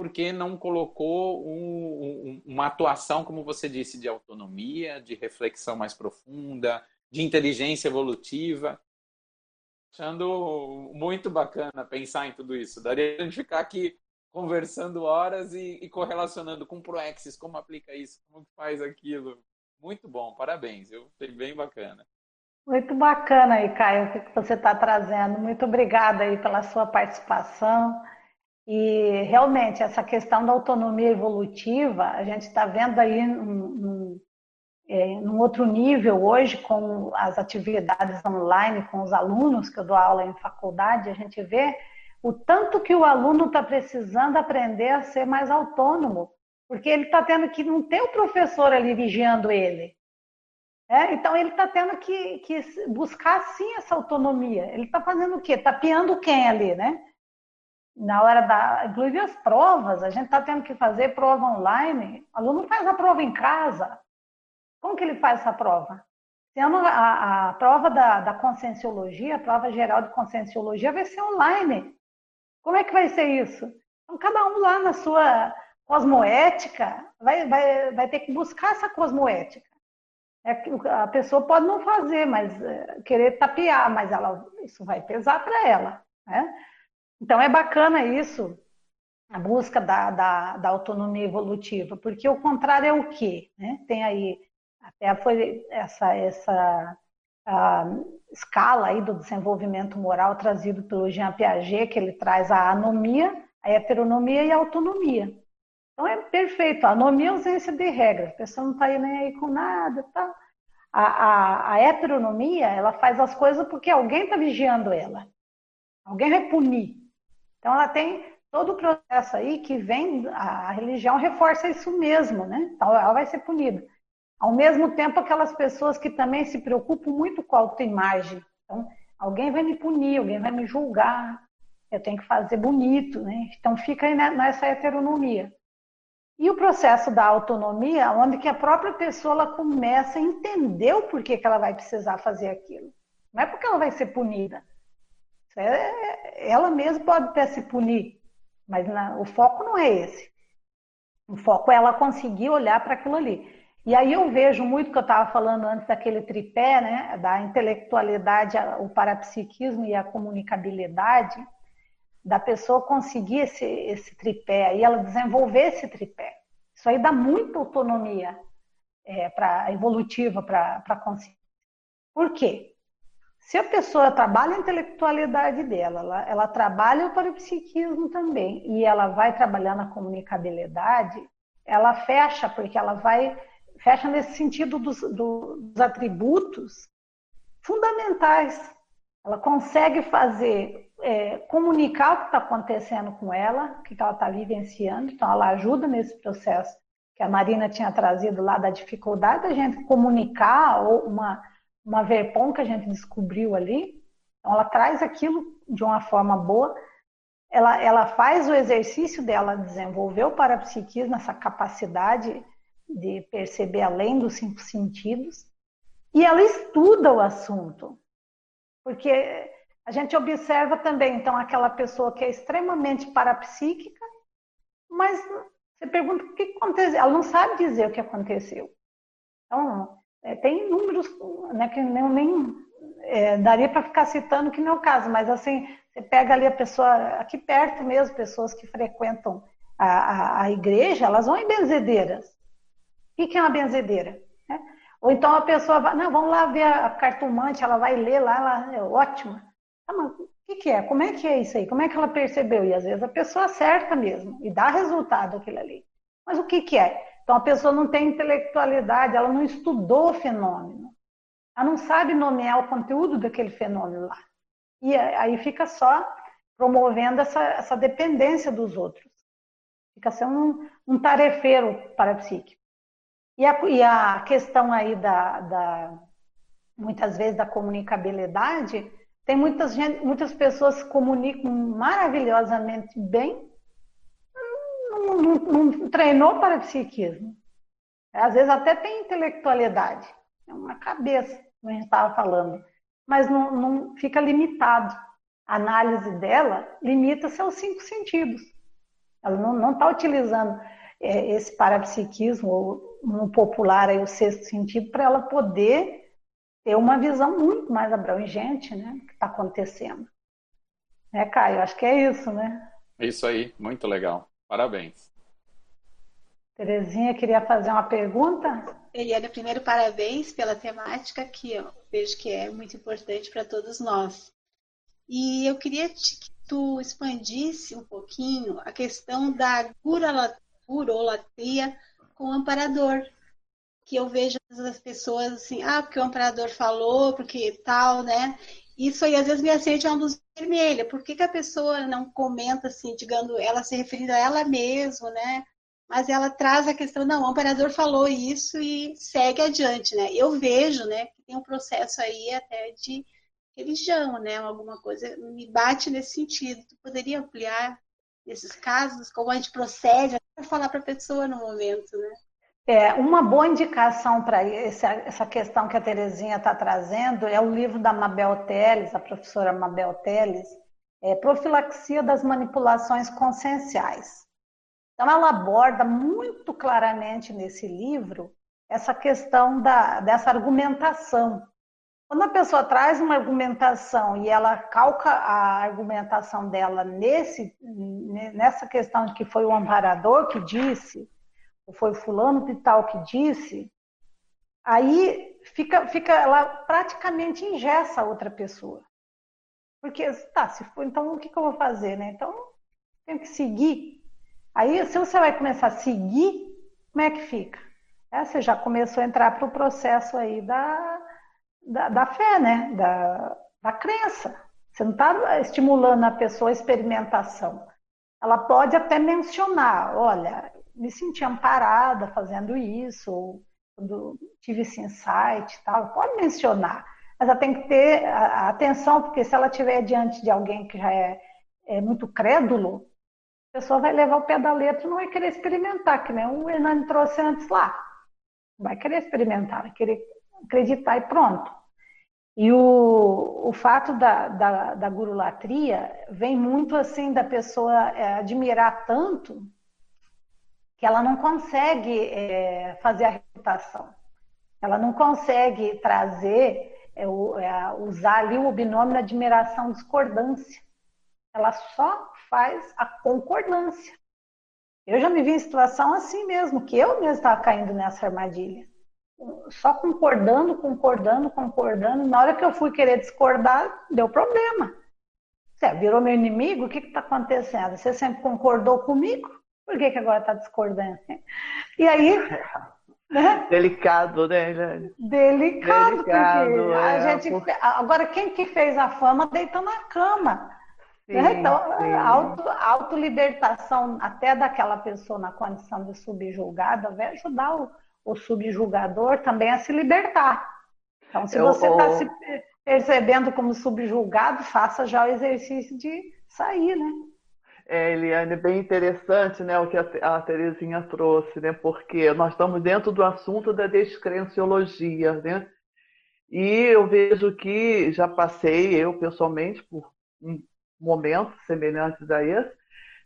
porque não colocou um, um, uma atuação, como você disse, de autonomia, de reflexão mais profunda, de inteligência evolutiva. Achando muito bacana pensar em tudo isso. Daria a gente ficar aqui conversando horas e, e correlacionando com Proexis, como aplica isso, como faz aquilo. Muito bom, parabéns, eu achei bem bacana. Muito bacana aí, Caio, o que você está trazendo. Muito obrigada aí pela sua participação. E realmente essa questão da autonomia evolutiva, a gente está vendo aí é, num, outro nível hoje com as atividades online com os alunos, que eu dou aula em faculdade, a gente vê o tanto que o aluno está precisando aprender a ser mais autônomo, porque ele está tendo que não ter o professor ali vigiando ele. É, então ele está tendo que, que, buscar sim essa autonomia. Ele está fazendo o quê? Tapeando quem ali, né? Na hora da. Inclusive as provas, a gente está tendo que fazer prova online. O aluno faz a prova em casa. Como que ele faz essa prova? Sendo a, a prova da, da conscienciologia, a prova geral de conscienciologia, vai ser online. Como é que vai ser isso? Então, cada um lá na sua cosmoética vai, vai, vai ter que buscar essa cosmoética. É, a pessoa pode não fazer, mas é, querer tapear, mas ela, isso vai pesar para ela. Né? Então é bacana isso, a busca da, da, da, autonomia evolutiva, porque o contrário é o quê? Né? Tem aí, até foi essa, essa escala aí do desenvolvimento moral trazido pelo Jean Piaget, que ele traz a anomia, a heteronomia e a autonomia. Então é perfeito. Anomia é ausência de regras. A pessoa não está nem aí com nada. Tá? A, a, a heteronomia, ela faz as coisas porque alguém está vigiando ela. Alguém vai punir. Então ela tem todo o processo aí que vem, a religião reforça isso mesmo, né? Então ela vai ser punida. Ao mesmo tempo, aquelas pessoas que também se preocupam muito com a autoimagem. Então, alguém vai me punir, alguém vai me julgar, eu tenho que fazer bonito, né? Então fica aí nessa heteronomia. E o processo da autonomia, onde que a própria pessoa começa a entender o porquê que ela vai precisar fazer aquilo. Não é porque ela vai ser punida. É, ela mesma pode até se punir, mas na, o foco não é esse. O foco é ela conseguir olhar para aquilo ali. E aí eu vejo muito que eu estava falando antes daquele tripé, né, da intelectualidade, o parapsiquismo e a comunicabilidade da pessoa conseguir esse, esse tripé aí, ela desenvolver esse tripé. Isso aí dá muita autonomia é, pra, evolutiva para a consciência. Por quê? Se a pessoa trabalha a intelectualidade dela, ela, ela trabalha o parapsiquismo também, e ela vai trabalhando a comunicabilidade, ela fecha, porque ela vai, fecha nesse sentido dos, dos atributos fundamentais. Ela consegue fazer é, comunicar o que está acontecendo com ela, o que ela está vivenciando, então ela ajuda nesse processo que a Marina tinha trazido lá da dificuldade da gente comunicar ou uma, uma verpom que a gente descobriu ali. Então ela traz aquilo de uma forma boa, ela, ela faz o exercício dela desenvolver o parapsiquismo, essa capacidade de perceber além dos cinco sentidos, e ela estuda o assunto. Porque a gente observa também, então, aquela pessoa que é extremamente parapsíquica, mas você pergunta o que aconteceu, ela não sabe dizer o que aconteceu. Então, é, tem números né, que nem, nem é, daria para ficar citando, que não é o caso, mas assim, você pega ali a pessoa, aqui perto mesmo, pessoas que frequentam a, a, a igreja, elas vão em benzedeiras. O que é uma benzedeira? Né? Ou então a pessoa vai, não, vamos lá ver a cartomante, ela vai ler lá, ela é ótima. Ah, mas o que, que, é? Como é que é isso aí? Como é que ela percebeu? E às vezes a pessoa acerta mesmo e dá resultado aquilo ali. Mas o que, que é? Então a pessoa não tem intelectualidade, ela não estudou o fenômeno. Ela não sabe nomear o conteúdo daquele fenômeno lá. E aí fica só promovendo essa, essa dependência dos outros. Fica sendo um, um tarefeiro parapsíquico. E a, e a questão aí da, da, muitas vezes, da comunicabilidade tem muitas, gente, muitas pessoas que comunicam maravilhosamente bem, não, não, não treinou para psiquismo. Às vezes até tem intelectualidade, é uma cabeça, como a gente estava falando, mas não, não fica limitado. A análise dela limita-se aos cinco sentidos. Ela não está utilizando é, esse parapsiquismo, ou no popular, aí, o sexto sentido, para ela poder ter uma visão muito mais abrangente né, do que está acontecendo. É, Caio? Acho que é isso, né? Isso aí, muito legal. Parabéns. Terezinha queria fazer uma pergunta? Eliana, primeiro parabéns pela temática que eu vejo que é muito importante para todos nós. E eu queria que tu expandisse um pouquinho a questão da gurolatria com o amparador. Que eu vejo as pessoas assim, ah, porque o amparador falou, porque tal, né? Isso aí às vezes me acende uma luz vermelha. Por que, que a pessoa não comenta assim, digamos, ela se referindo a ela mesma, né? Mas ela traz a questão, não, o amparador falou isso e segue adiante, né? Eu vejo, né, que tem um processo aí até de religião, né? Alguma coisa me bate nesse sentido. Tu poderia ampliar esses casos, como a gente procede, para falar para a pessoa no momento, né? É, uma boa indicação para essa questão que a Terezinha está trazendo é o livro da Mabel Teles, a professora Mabel Teles, é, Profilaxia das Manipulações Conscienciais. Então, ela aborda muito claramente nesse livro essa questão da, dessa argumentação. Quando a pessoa traz uma argumentação e ela calca a argumentação dela nesse, nessa questão que foi o amparador que disse, foi fulano de tal que disse, aí fica, fica ela praticamente ingessa a outra pessoa. Porque, tá, se for, então o que, que eu vou fazer, né? Então, tenho que seguir. Aí, se você vai começar a seguir, como é que fica? É, você já começou a entrar para o processo aí da, da, da, fé, né? Da, da crença. Você não está estimulando a pessoa a experimentação. Ela pode até mencionar, olha, me senti amparada fazendo isso, ou quando tive esse insight e tal, pode mencionar, mas ela tem que ter atenção, porque se ela estiver diante de alguém que já é, é, muito crédulo, a pessoa vai levar o pé da letra e não vai querer experimentar, que nem o Hernani trouxe antes lá. Vai querer experimentar, vai querer acreditar e pronto. E o, o fato da, da, da gurulatria vem muito assim da pessoa é, admirar tanto que ela não consegue é, fazer a reputação. Ela não consegue trazer, é, é, usar ali o binômio da admiração discordância. Ela só faz a concordância. Eu já me vi em situação assim mesmo, que eu mesmo estava caindo nessa armadilha. Só concordando, concordando, concordando. Na hora que eu fui querer discordar, deu problema. Você virou meu inimigo? O que está acontecendo? Você sempre concordou comigo? Por que, que agora está discordância? E aí. Né? Delicado, né, Eliane? Delicado, Delicado porque é, a gente. Por... Agora, quem que fez a fama deitou na cama. Sim, né? Então, sim. Auto, autolibertação até daquela pessoa na condição de subjulgada vai ajudar o, o subjulgador também a se libertar. Então, se Eu, você está se percebendo como subjulgado, faça já o exercício de sair, né? É, Eliane, bem interessante né, o que a, Terezinha trouxe, né, porque nós estamos dentro do assunto da descrenciologia, né? E eu vejo que já passei, eu pessoalmente, por um momento semelhantes a esse.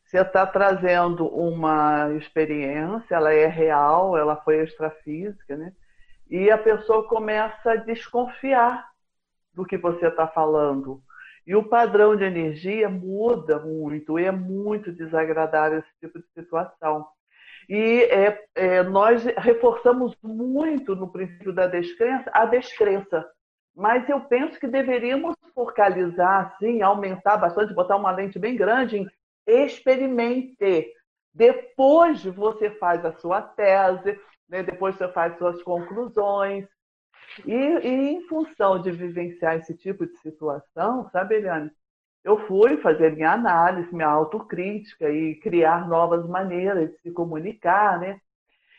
Você está trazendo uma experiência, ela é real, ela foi extrafísica, né? E a pessoa começa a desconfiar do que você está falando e o padrão de energia muda muito, e é muito desagradável esse tipo de situação. E é, é, nós reforçamos muito no princípio da descrença a descrença. Mas eu penso que deveríamos focalizar, assim, aumentar bastante, botar uma lente bem grande em experimente. Depois você faz a sua tese, né? depois você faz suas conclusões, e, e, em função de vivenciar esse tipo de situação, sabe, Eliane, eu fui fazer minha análise, minha autocrítica e criar novas maneiras de se comunicar, né?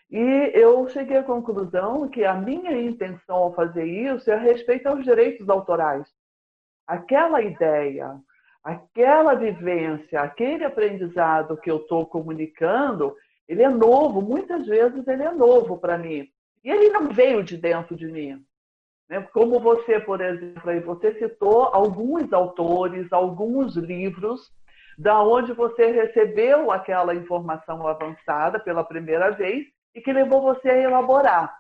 E eu cheguei à conclusão que a minha intenção ao fazer isso é a respeito aos direitos autorais. Aquela ideia, aquela vivência, aquele aprendizado que eu estou comunicando, ele é novo, muitas vezes ele é novo para mim. E ele não veio de dentro de mim. Né? Como você, por exemplo, aí você citou alguns autores, alguns livros, da onde você recebeu aquela informação avançada pela primeira vez e que levou você a elaborar.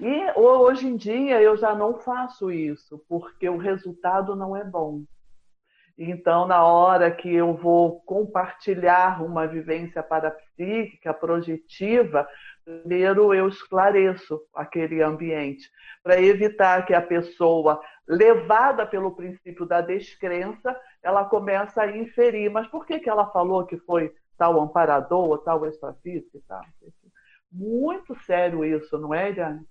E hoje em dia eu já não faço isso, porque o resultado não é bom. Então, na hora que eu vou compartilhar uma vivência parapsíquica, projetiva, primeiro eu esclareço aquele ambiente, para evitar que a pessoa, levada pelo princípio da descrença, ela começa a inferir, mas por que, que ela falou que foi tal amparador, ou tal extrafísico? Muito sério isso, não é, Eliane?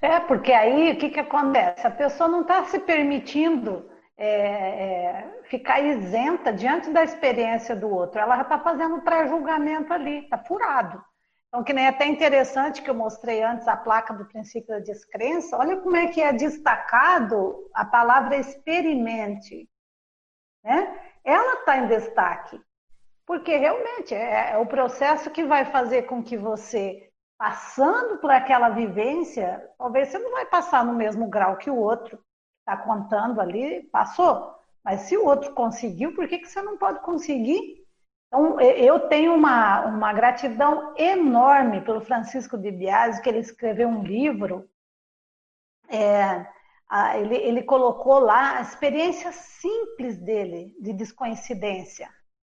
É, porque aí o que, que acontece? A pessoa não está se permitindo é, é, ficar isenta diante da experiência do outro. Ela já está fazendo pré-julgamento ali, está furado. Então, que nem é até interessante que eu mostrei antes a placa do princípio da descrença, olha como é que é destacado a palavra experimente. Né? Ela está em destaque, porque realmente é, é o processo que vai fazer com que você, passando por aquela vivência, talvez você não vai passar no mesmo grau que o outro, está contando ali, passou. Mas se o outro conseguiu, por que, que você não pode conseguir? Então, eu tenho uma, uma gratidão enorme pelo Francisco de Biasi, que ele escreveu um livro, é, ele, ele colocou lá a experiência simples dele de descoincidência.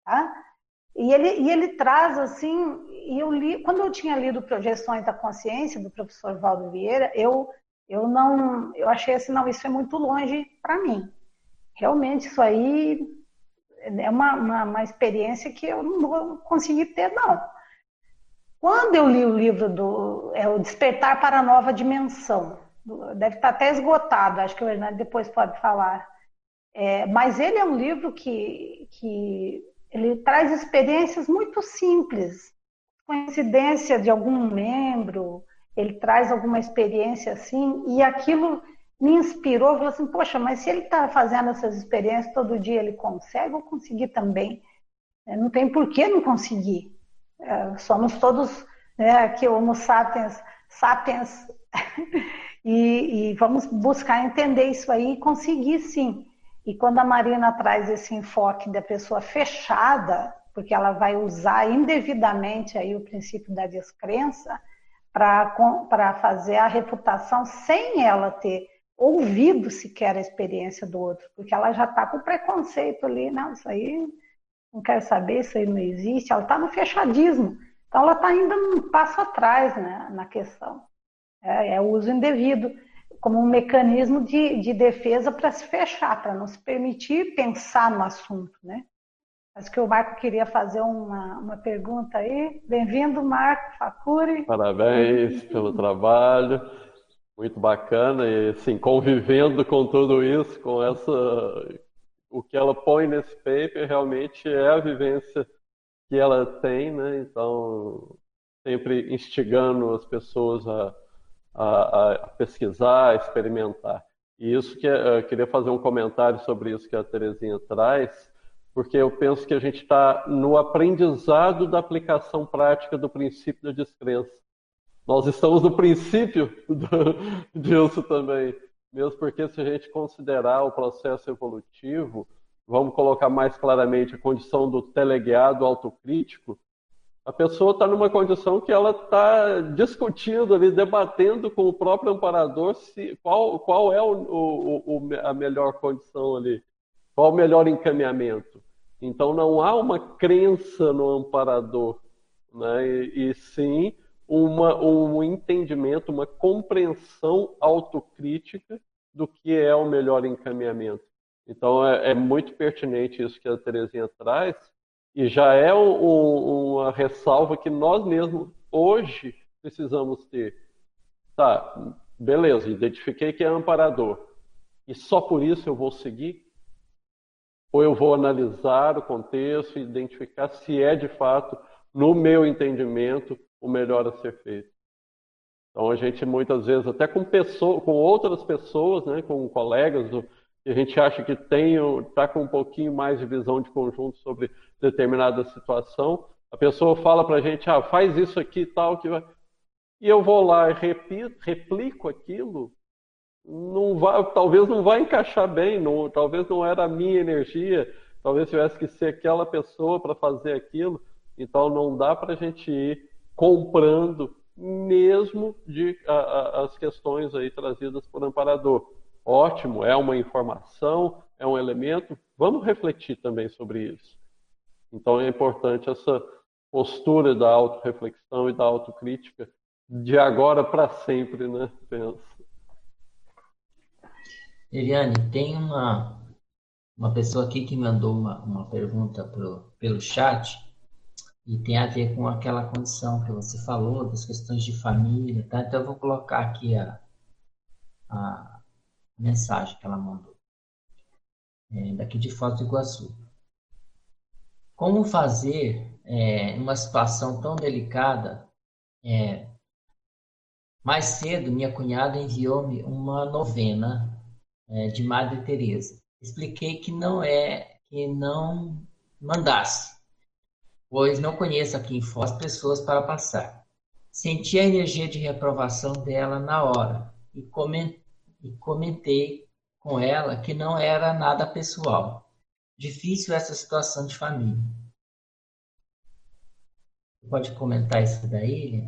Tá? E ele, e ele traz assim, e eu li, quando eu tinha lido Projeções da Consciência, do professor Valdo Vieira, eu eu não, eu achei assim, não, isso é muito longe para mim. Realmente isso aí é uma, uma, uma, experiência que eu não vou conseguir ter, não. Quando eu li o livro do é, O Despertar para a Nova Dimensão, deve estar até esgotado, acho que o Hernani depois pode falar. É, mas ele é um livro que, que ele traz experiências muito simples, coincidência de algum membro, ele traz alguma experiência assim, e aquilo me inspirou, falou assim, poxa, mas se ele está fazendo essas experiências todo dia, ele consegue, eu conseguir também. É, não tem por que não conseguir. É, somos todos né, aqui homo sapiens, sapiens, e, e vamos buscar entender isso aí e conseguir sim. E quando a Marina traz esse enfoque da pessoa fechada, porque ela vai usar indevidamente aí o princípio da descrença, para fazer a reputação sem ela ter ouvido sequer a experiência do outro, porque ela já está com preconceito ali, não, isso aí não quero saber, isso aí não existe, ela está no fechadismo. Então ela está ainda um passo atrás né, na questão. É, é o uso indevido como um mecanismo de, de defesa para se fechar, para não se permitir pensar no assunto, né? Acho que o Marco queria fazer uma, uma pergunta aí. Bem-vindo, Marco Facuri. Parabéns pelo trabalho. Muito bacana. E, assim, convivendo com tudo isso, com essa. O que ela põe nesse paper realmente é a vivência que ela tem, né? Então, sempre instigando as pessoas a, a, a pesquisar, a experimentar. E isso que eu queria fazer um comentário sobre isso que a Terezinha traz porque eu penso que a gente está no aprendizado da aplicação prática do princípio da descrença. Nós estamos no princípio do, disso também, mesmo porque se a gente considerar o processo evolutivo, vamos colocar mais claramente a condição do teleguiado autocrítico, a pessoa está numa condição que ela está discutindo ali, debatendo com o próprio amparador se, qual, qual é o, o, o, a melhor condição ali. Qual o melhor encaminhamento? Então não há uma crença no amparador, né? e, e sim uma, um entendimento, uma compreensão autocrítica do que é o melhor encaminhamento. Então é, é muito pertinente isso que a Terezinha traz, e já é um, uma ressalva que nós mesmos hoje precisamos ter. Tá, beleza, identifiquei que é amparador. E só por isso eu vou seguir? ou eu vou analisar o contexto identificar se é de fato, no meu entendimento, o melhor a ser feito. Então a gente muitas vezes, até com, pessoa, com outras pessoas, né, com colegas, que a gente acha que tem, está com um pouquinho mais de visão de conjunto sobre determinada situação, a pessoa fala para a gente, ah, faz isso aqui e tal, que vai... e eu vou lá e repito, replico aquilo, não vai, talvez não vai encaixar bem, não, talvez não era a minha energia, talvez tivesse que ser aquela pessoa para fazer aquilo, então não dá para a gente ir comprando mesmo de a, a, as questões aí trazidas por amparador. Ótimo, é uma informação, é um elemento, vamos refletir também sobre isso. Então é importante essa postura da autorreflexão e da autocrítica de agora para sempre, né? Penso. Eliane, tem uma, uma pessoa aqui que mandou uma, uma pergunta pro, pelo chat e tem a ver com aquela condição que você falou, das questões de família, tá? Então eu vou colocar aqui a, a mensagem que ela mandou, é, daqui de Foz do Iguaçu. Como fazer é, uma situação tão delicada? É, mais cedo, minha cunhada enviou-me uma novena é, de Madre Teresa. Expliquei que não é que não mandasse, pois não conheço aqui em Foz pessoas para passar. Senti a energia de reprovação dela na hora e comentei com ela que não era nada pessoal. Difícil essa situação de família. Pode comentar isso daí,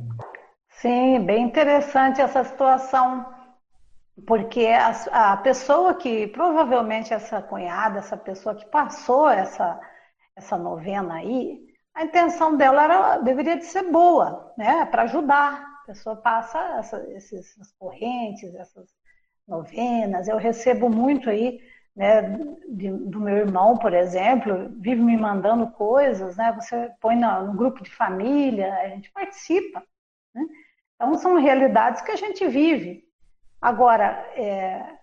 Sim, bem interessante essa situação porque a, a pessoa que, provavelmente essa cunhada, essa pessoa que passou essa, essa novena aí, a intenção dela era, deveria de ser boa, né? Para ajudar. A pessoa passa essa, esses, essas correntes, essas novenas. Eu recebo muito aí, né, de, do meu irmão, por exemplo, vive me mandando coisas, né? Você põe no, no grupo de família, a gente participa. Né? Então, são realidades que a gente vive. Agora, é,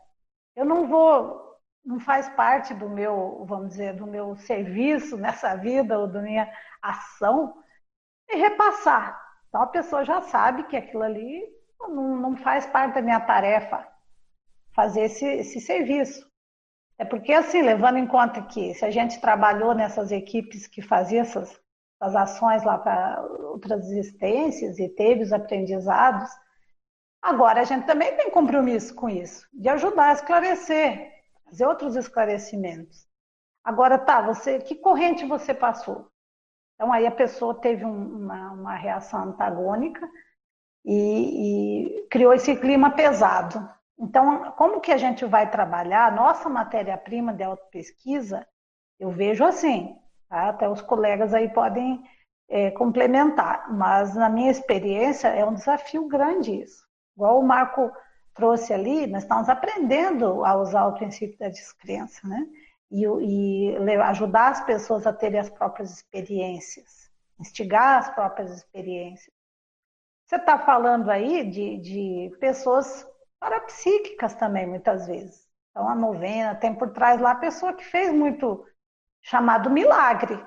eu não vou, não faz parte do meu, vamos dizer, do meu serviço nessa vida ou da minha ação e repassar. Então a pessoa já sabe que aquilo ali não, não faz parte da minha tarefa fazer esse, esse serviço. É porque, assim, levando em conta que se a gente trabalhou nessas equipes que faziam essas, essas ações lá para outras existências e teve os aprendizados, Agora, a gente também tem compromisso com isso, de ajudar a esclarecer, fazer outros esclarecimentos. Agora, tá, você, que corrente você passou? Então, aí a pessoa teve um, uma, uma, reação antagônica e, e criou esse clima pesado. Então, como que a gente vai trabalhar? Nossa matéria-prima de autopesquisa, eu vejo assim, tá? até os colegas aí podem é, complementar, mas na minha experiência é um desafio grande isso. Igual o Marco trouxe ali, nós estamos aprendendo a usar o princípio da descrença, né? E, e ajudar as pessoas a terem as próprias experiências, instigar as próprias experiências. Você está falando aí de, de pessoas parapsíquicas também, muitas vezes. Então, a novena tem por trás lá a pessoa que fez muito chamado milagre,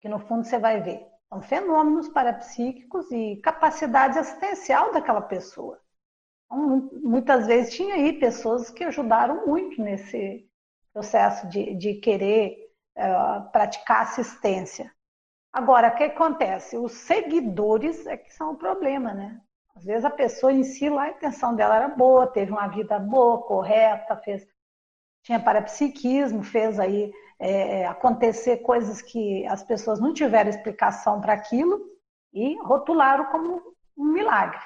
que no fundo você vai ver. São fenômenos parapsíquicos e capacidade assistencial daquela pessoa. Então, muitas vezes tinha aí pessoas que ajudaram muito nesse processo de, de querer uh, praticar assistência. Agora, o que acontece? Os seguidores é que são o problema, né? Às vezes a pessoa em si, lá, a intenção dela era boa, teve uma vida boa, correta, fez, tinha parapsiquismo, fez aí é, acontecer coisas que as pessoas não tiveram explicação para aquilo e rotularam como um milagre.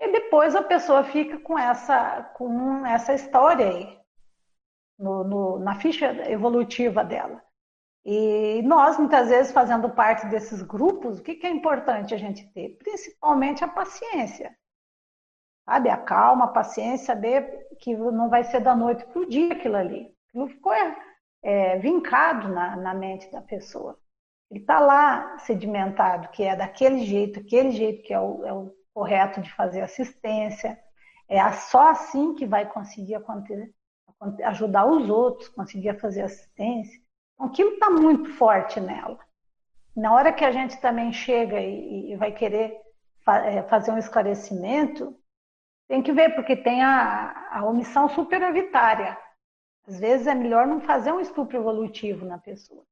E depois a pessoa fica com essa, com essa história aí, no, no, na ficha evolutiva dela. E nós, muitas vezes, fazendo parte desses grupos, o que, que é importante a gente ter? Principalmente a paciência. Sabe? A calma, a paciência, saber que não vai ser da noite para o dia aquilo ali. Aquilo ficou é, vincado na, na mente da pessoa. Ele está lá sedimentado, que é daquele jeito, aquele jeito que é o, é o correto de fazer assistência. É só assim que vai conseguir ajudar os outros, conseguir fazer assistência. Então, aquilo está muito forte nela. Na hora que a gente também chega e, vai querer é, fazer um esclarecimento, tem que ver, porque tem a, a omissão superavitária. Às vezes é melhor não fazer um estupro evolutivo na pessoa.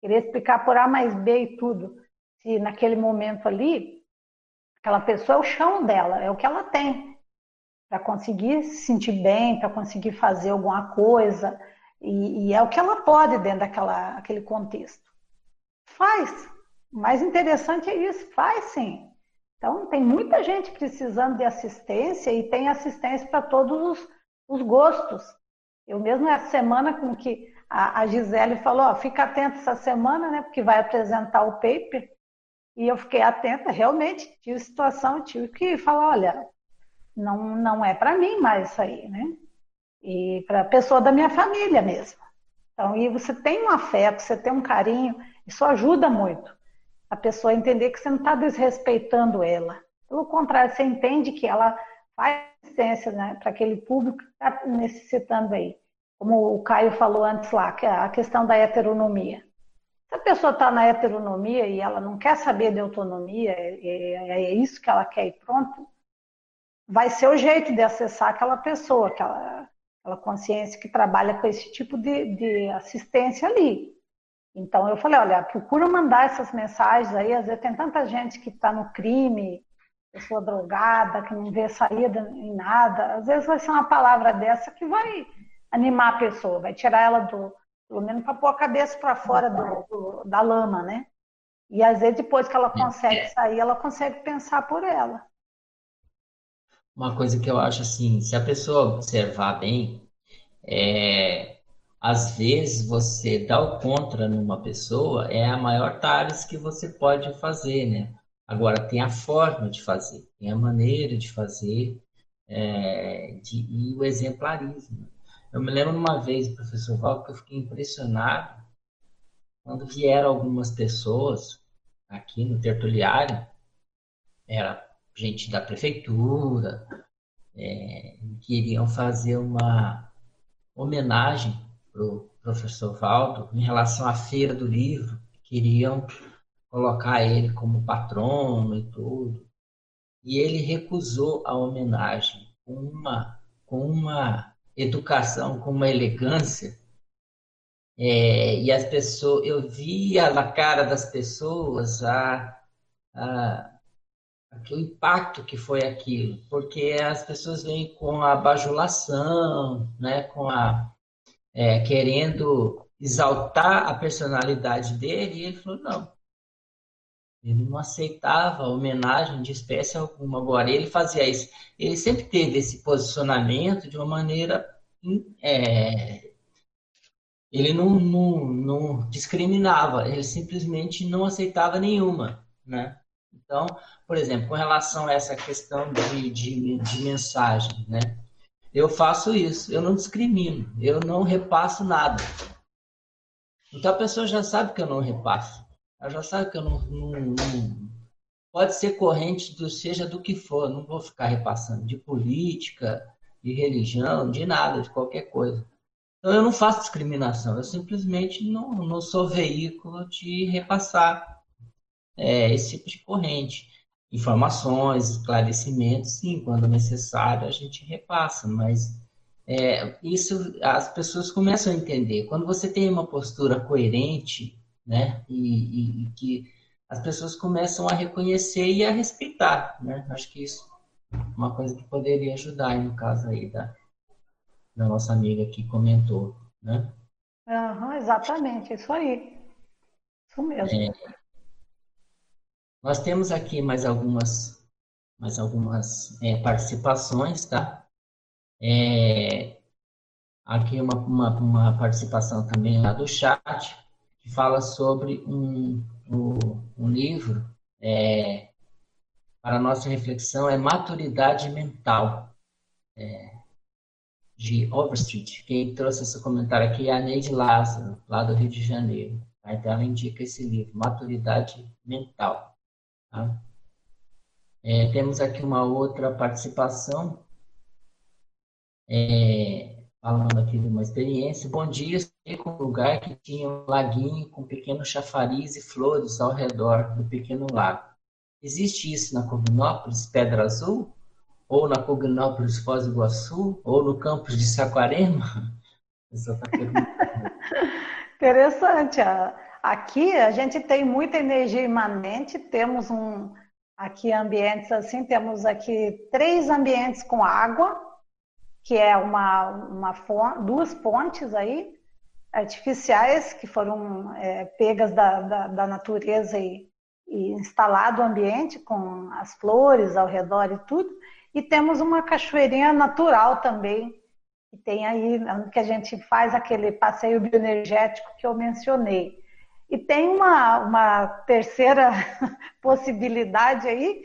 Querer explicar por A mais B e tudo. Se naquele momento ali, aquela pessoa é o chão dela, é o que ela tem. Para conseguir se sentir bem, para conseguir fazer alguma coisa. E, e é o que ela pode dentro daquela aquele contexto. Faz. O mais interessante é isso, faz sim. Então, tem muita gente precisando de assistência e tem assistência para todos os, os, gostos. Eu mesmo, essa semana, com que a, a Gisele falou, ó, fica atenta essa semana, né, porque vai apresentar o paper, e eu fiquei atenta, realmente, tive situação, tive que falar, olha, não, não é para mim mais isso aí, né? E para a pessoa da minha família mesmo. Então, e você tem um afeto, você tem um carinho, isso ajuda muito a pessoa a entender que você não está desrespeitando ela. Pelo contrário, você entende que ela faz assistência né, para aquele público que está necessitando aí. Como o Caio falou antes lá, que é a questão da heteronomia. Se a pessoa está na heteronomia e ela não quer saber de autonomia, é, é, é, isso que ela quer e pronto, vai ser o jeito de acessar aquela pessoa, aquela, aquela consciência que trabalha com esse tipo de, de assistência ali. Então eu falei, olha, procura mandar essas mensagens aí, às vezes tem tanta gente que está no crime, pessoa drogada, que não vê saída em nada, às vezes vai ser uma palavra dessa que vai animar a pessoa, vai tirar ela do, pelo menos para pôr a cabeça para fora do, do, da lama, né? E às vezes depois que ela consegue sair, ela consegue pensar por ela. Uma coisa que eu acho assim, se a pessoa observar bem, é, às vezes você dar o contra numa pessoa é a maior tarefa que você pode fazer, né? Agora tem a forma de fazer, tem a maneira de fazer é, de, e o exemplarismo. Eu me lembro uma vez, professor Val, que eu fiquei impressionado quando vieram algumas pessoas aqui no tertuliário, era gente da prefeitura, é, queriam fazer uma homenagem para o professor Valdo em relação à feira do livro, queriam colocar ele como patrono e tudo. E ele recusou a homenagem com uma, com uma educação, com uma elegância. É, e as pessoas, eu via na cara das pessoas a, a, o impacto que foi aquilo, porque as pessoas vêm com a bajulação, né, com a é, querendo exaltar a personalidade dele, e ele falou, não. Ele não aceitava homenagem de espécie alguma. Agora, ele fazia isso. Ele sempre teve esse posicionamento de uma maneira. É, ele não, não, não discriminava, ele simplesmente não aceitava nenhuma. Né? Então, por exemplo, com relação a essa questão de, de, de mensagem, né? Eu faço isso, eu não discrimino, eu não repasso nada. Então a pessoa já sabe que eu não repasso. Ela já sabe que eu não, não, não... pode ser corrente do seja do que for, não vou ficar repassando de política, de religião, de nada, de qualquer coisa. Então eu não faço discriminação, eu simplesmente não, não sou veículo de repassar é, esse tipo de corrente informações, esclarecimentos, sim, quando necessário a gente repassa, mas é, isso as pessoas começam a entender. Quando você tem uma postura coerente, né, e, e, e que as pessoas começam a reconhecer e a respeitar, né? Acho que isso uma coisa que poderia ajudar no caso aí da, da nossa amiga que comentou, né? Uhum, exatamente, isso aí. Isso mesmo. É, nós temos aqui mais algumas, mais algumas é, participações, tá? É, aqui uma, uma, uma, participação também lá do chat, que fala sobre um, um, um livro é, para nossa reflexão, é Maturidade Mental, é, de Overstreet. Quem trouxe esse comentário aqui é a Neide Lázaro, lá do Rio de Janeiro. Tá? Então ela indica esse livro, Maturidade Mental. Tá? É, temos aqui uma outra participação, é, falando aqui de uma experiência. Bom dia, estive com um lugar que tinha um laguinho com pequeno chafariz e flores ao redor do pequeno lago. Existe isso na Cognópolis Pedra Azul? Ou na Cognópolis Foz do Iguaçu? Ou no campus de Saquarema? Interessante. Aqui a gente tem muita energia imanente, temos um aqui ambientes assim, temos aqui três ambientes com água, que é uma, uma duas pontes aí, artificiais que foram é, pegas da, da, da natureza e, instalado o ambiente com as flores ao redor e tudo. E temos uma cachoeirinha natural também, que tem aí, que a gente faz aquele passeio bioenergético que eu mencionei. E tem uma, uma terceira possibilidade aí,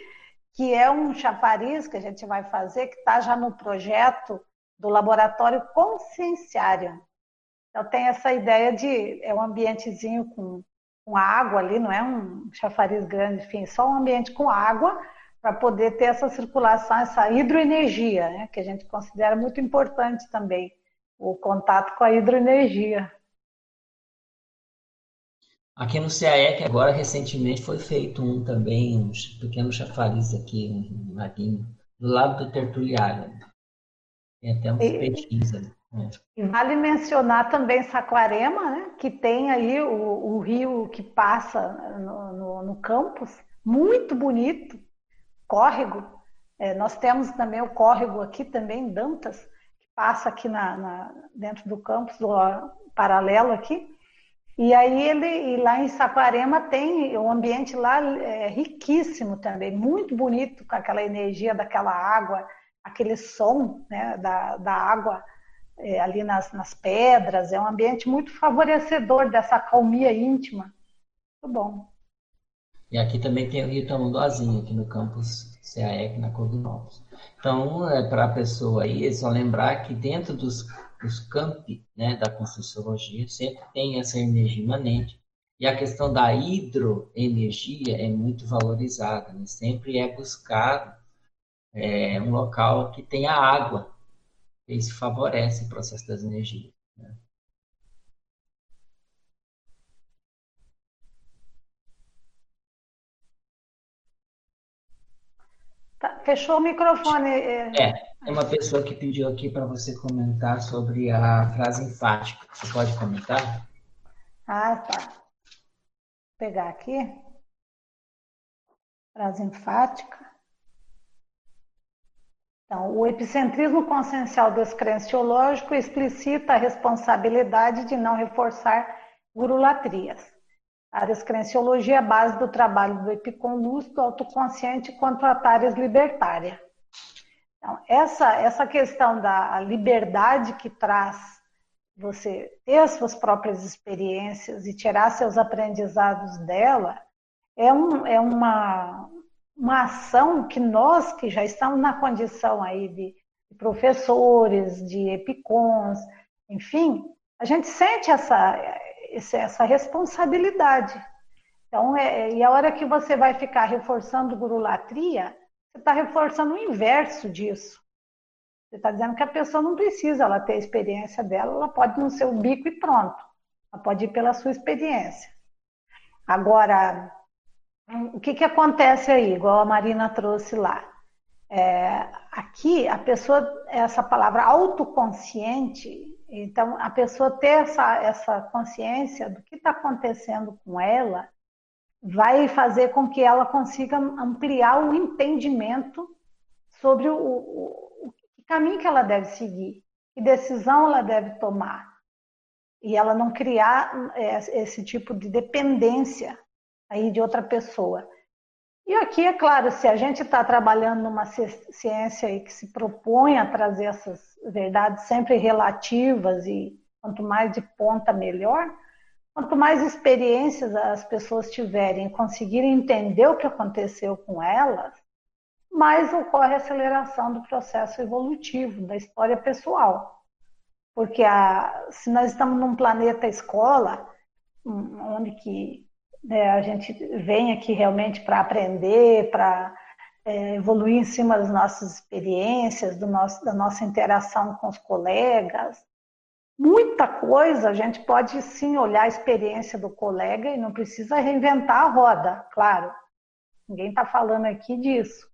que é um chafariz que a gente vai fazer, que está já no projeto do Laboratório Conscienciário. Então tem essa ideia de é um ambientezinho com, com água ali, não é um chafariz grande, enfim, só um ambiente com água para poder ter essa circulação, essa hidroenergia, né, que a gente considera muito importante também, o contato com a hidroenergia. Aqui no CAEC, agora, recentemente, foi feito um também, um pequeno chafariz aqui, um laguinho, do lado do Tertuliário. Tem até uns e, peixinhos ali. É. Vale mencionar também Saquarema, né, que tem aí o, o rio que passa no, no, no campus, muito bonito, córrego. É, nós temos também o córrego aqui também, Dantas, que passa aqui na, na dentro do campus, do paralelo aqui. E aí ele e lá em Saquarema tem o ambiente lá é riquíssimo também, muito bonito com aquela energia daquela água, aquele som né, da, da água é, ali nas, nas pedras. É um ambiente muito favorecedor dessa calmia íntima. Muito bom. E aqui também tem o Rio Tamanduazinho, aqui no campus CAEC, na Cordonópolis. Então, é, para a pessoa aí, é só lembrar que dentro dos os campi né, da Conscienciologia sempre tem essa energia imanente. E a questão da hidroenergia é muito valorizada. Né? Sempre é buscado é, um local que tenha água. Isso favorece o processo das energias. Né? Tá, fechou o microfone. É, é tem uma pessoa que pediu aqui para você comentar sobre a frase enfática. Você pode comentar? Ah, tá. Vou pegar aqui. Frase enfática. Então, o epicentrismo consciencial descrenciológico explicita a responsabilidade de não reforçar gurulatrias. A descrenciologia é a base do trabalho do epicom do autoconsciente contra a tares libertária. Então, essa, essa questão da liberdade que traz você ter as suas próprias experiências e tirar seus aprendizados dela é, um, é uma, uma ação que nós que já estamos na condição aí de, professores, de epicons, enfim, a gente sente essa, essa responsabilidade. Então, é, e a hora que você vai ficar reforçando gurulatria, você está reforçando o inverso disso. Você está dizendo que a pessoa não precisa ela ter a experiência dela, ela pode não ser o bico e pronto. Ela pode ir pela sua experiência. Agora, o que, que acontece aí, igual a Marina trouxe lá? É, aqui, a pessoa, essa palavra autoconsciente, então, a pessoa ter essa, essa consciência do que está acontecendo com ela, vai fazer com que ela consiga ampliar o entendimento sobre o, o, o caminho que ela deve seguir, que decisão ela deve tomar. E ela não criar é, esse tipo de dependência aí de outra pessoa. E aqui, é claro, se a gente está trabalhando numa ciência que se propõe a trazer essas verdades sempre relativas e quanto mais de ponta, melhor, Quanto mais experiências as pessoas tiverem conseguirem entender o que aconteceu com elas, mais ocorre a aceleração do processo evolutivo, da história pessoal. Porque a, se nós estamos num planeta escola, hum, onde que né, a gente vem aqui realmente para aprender, para é, evoluir em cima das nossas experiências, do nosso, da nossa interação com os colegas, muita coisa, a gente pode sim olhar a experiência do colega e não precisa reinventar a roda, claro. Ninguém está falando aqui disso.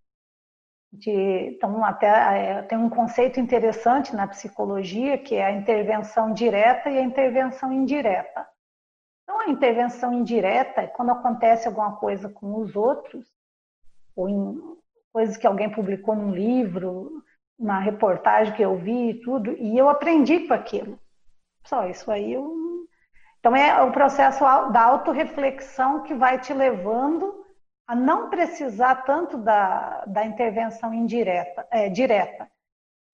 De, então, até é, tem um conceito interessante na psicologia que é a intervenção direta e a intervenção indireta. Então, a intervenção indireta é quando acontece alguma coisa com os outros, ou em coisas que alguém publicou num livro, uma reportagem que eu vi e tudo, e eu aprendi com aquilo. Só isso aí eu Então, é o processo da autorreflexão que vai te levando a não precisar tanto da, da intervenção indireta, é, direta,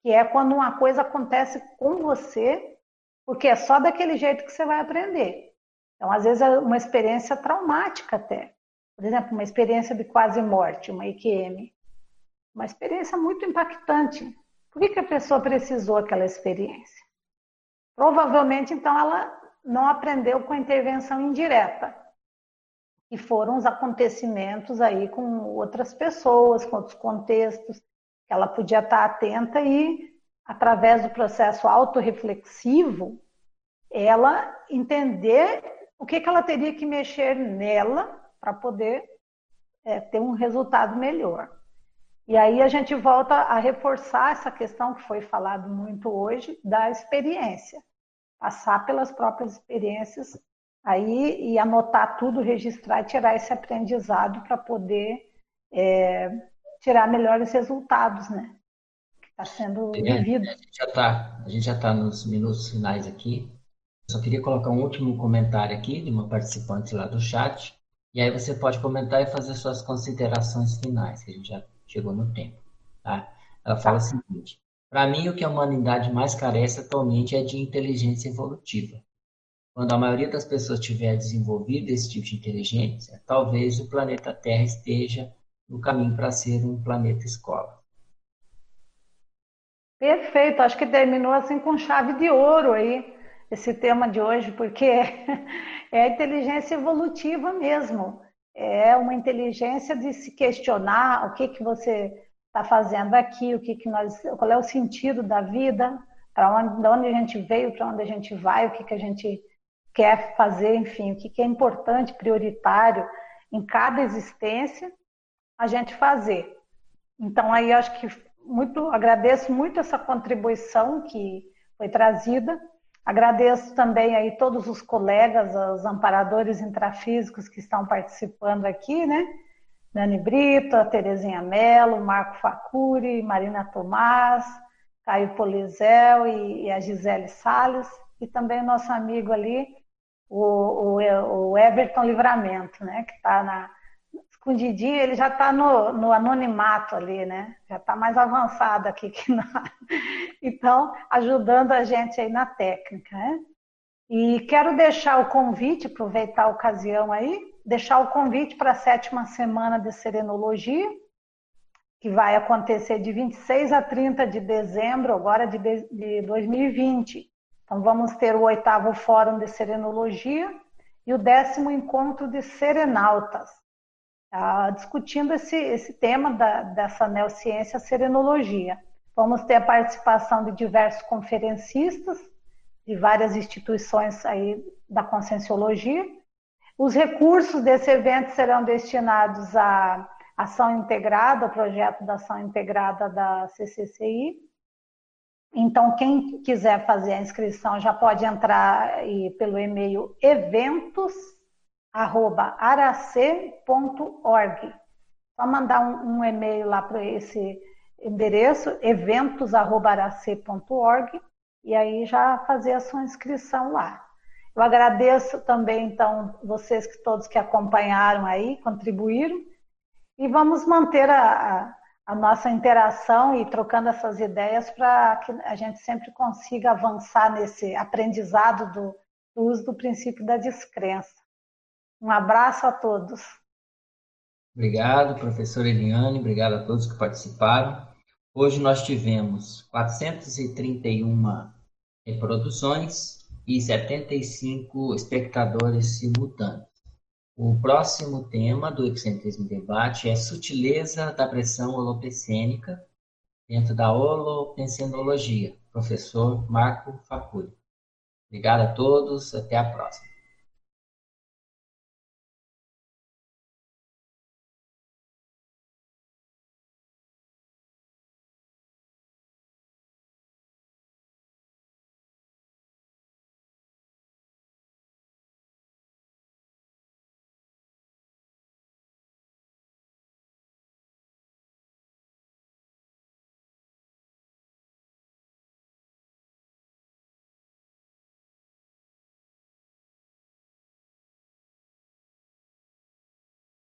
que é quando uma coisa acontece com você, porque é só daquele jeito que você vai aprender. Então, às vezes, é uma experiência traumática até. Por exemplo, uma experiência de quase morte, uma IQM. Uma experiência muito impactante. Por que, que a pessoa precisou aquela experiência? Provavelmente, então, ela não aprendeu com a intervenção indireta, que foram os acontecimentos aí com outras pessoas, com outros contextos, que ela podia estar atenta e, através do processo autorreflexivo, ela entender o que, que ela teria que mexer nela para poder é, ter um resultado melhor. E aí a gente volta a reforçar essa questão que foi falado muito hoje da experiência passar pelas próprias experiências aí e anotar tudo, registrar e tirar esse aprendizado para poder é, tirar melhores resultados, né? Que está sendo é, vivido. A gente já está, a gente já está nos minutos finais aqui. Só queria colocar um último comentário aqui de uma participante lá do chat. E aí você pode comentar e fazer suas considerações finais, que a gente já chegou no tempo. Tá? Ela fala o seguinte: para mim, o que a humanidade mais carece atualmente é de inteligência evolutiva. Quando a maioria das pessoas tiver desenvolvido esse tipo de inteligência, talvez o planeta Terra esteja no caminho para ser um planeta escola. Perfeito, acho que terminou assim com chave de ouro aí esse tema de hoje, porque é inteligência evolutiva mesmo. É uma inteligência de se questionar o que que você está fazendo aqui, o que, que nós, qual é o sentido da vida, para onde, de onde a gente veio, para onde a gente vai, o que, que a gente quer fazer, enfim, o que, que é importante, prioritário em cada existência a gente fazer. Então aí acho que muito agradeço muito essa contribuição que foi trazida. Agradeço também aí todos os colegas, os amparadores intrafísicos que estão participando aqui, né? Dani Brito, a Terezinha Mello, Marco Facuri, Marina Tomás, Caio Polizel e, e a Gisele Salles, e também o nosso amigo ali, o, o, o Everton Livramento, né, que está na escondidinho, ele já está no, no anonimato ali, né? Já está mais avançado aqui que nós. Então, ajudando a gente aí na técnica, né? E quero deixar o convite, aproveitar a ocasião aí, deixar o convite para a sétima semana de Serenologia, que vai acontecer de 26 a 30 de dezembro, agora de 2020. Então, vamos ter o oitavo Fórum de Serenologia e o décimo Encontro de Serenautas, ah, discutindo esse, esse tema da, dessa neociência serenologia. Vamos ter a participação de diversos conferencistas de várias instituições aí da Conscienciologia, os recursos desse evento serão destinados à ação integrada, ao projeto da ação integrada da CCCI. Então, quem quiser fazer a inscrição já pode entrar pelo e-mail eventos@arac.org. Só mandar um, um e-mail lá para esse endereço eventos@arac.org e aí já fazer a sua inscrição lá. Eu agradeço também, então, vocês que todos que acompanharam aí, contribuíram, e vamos manter a, a, a nossa interação e trocando essas ideias para que a gente sempre consiga avançar nesse aprendizado do, do uso do princípio da descrença. Um abraço a todos. Obrigado, professora Eliane, obrigado a todos que participaram. Hoje nós tivemos 431 reproduções, e 75 espectadores simultâneos. O próximo tema do Epicentrismo Debate é sutileza da pressão holopensênica dentro da holopensenologia. Professor Marco Facuri. Obrigado a todos, até a próxima.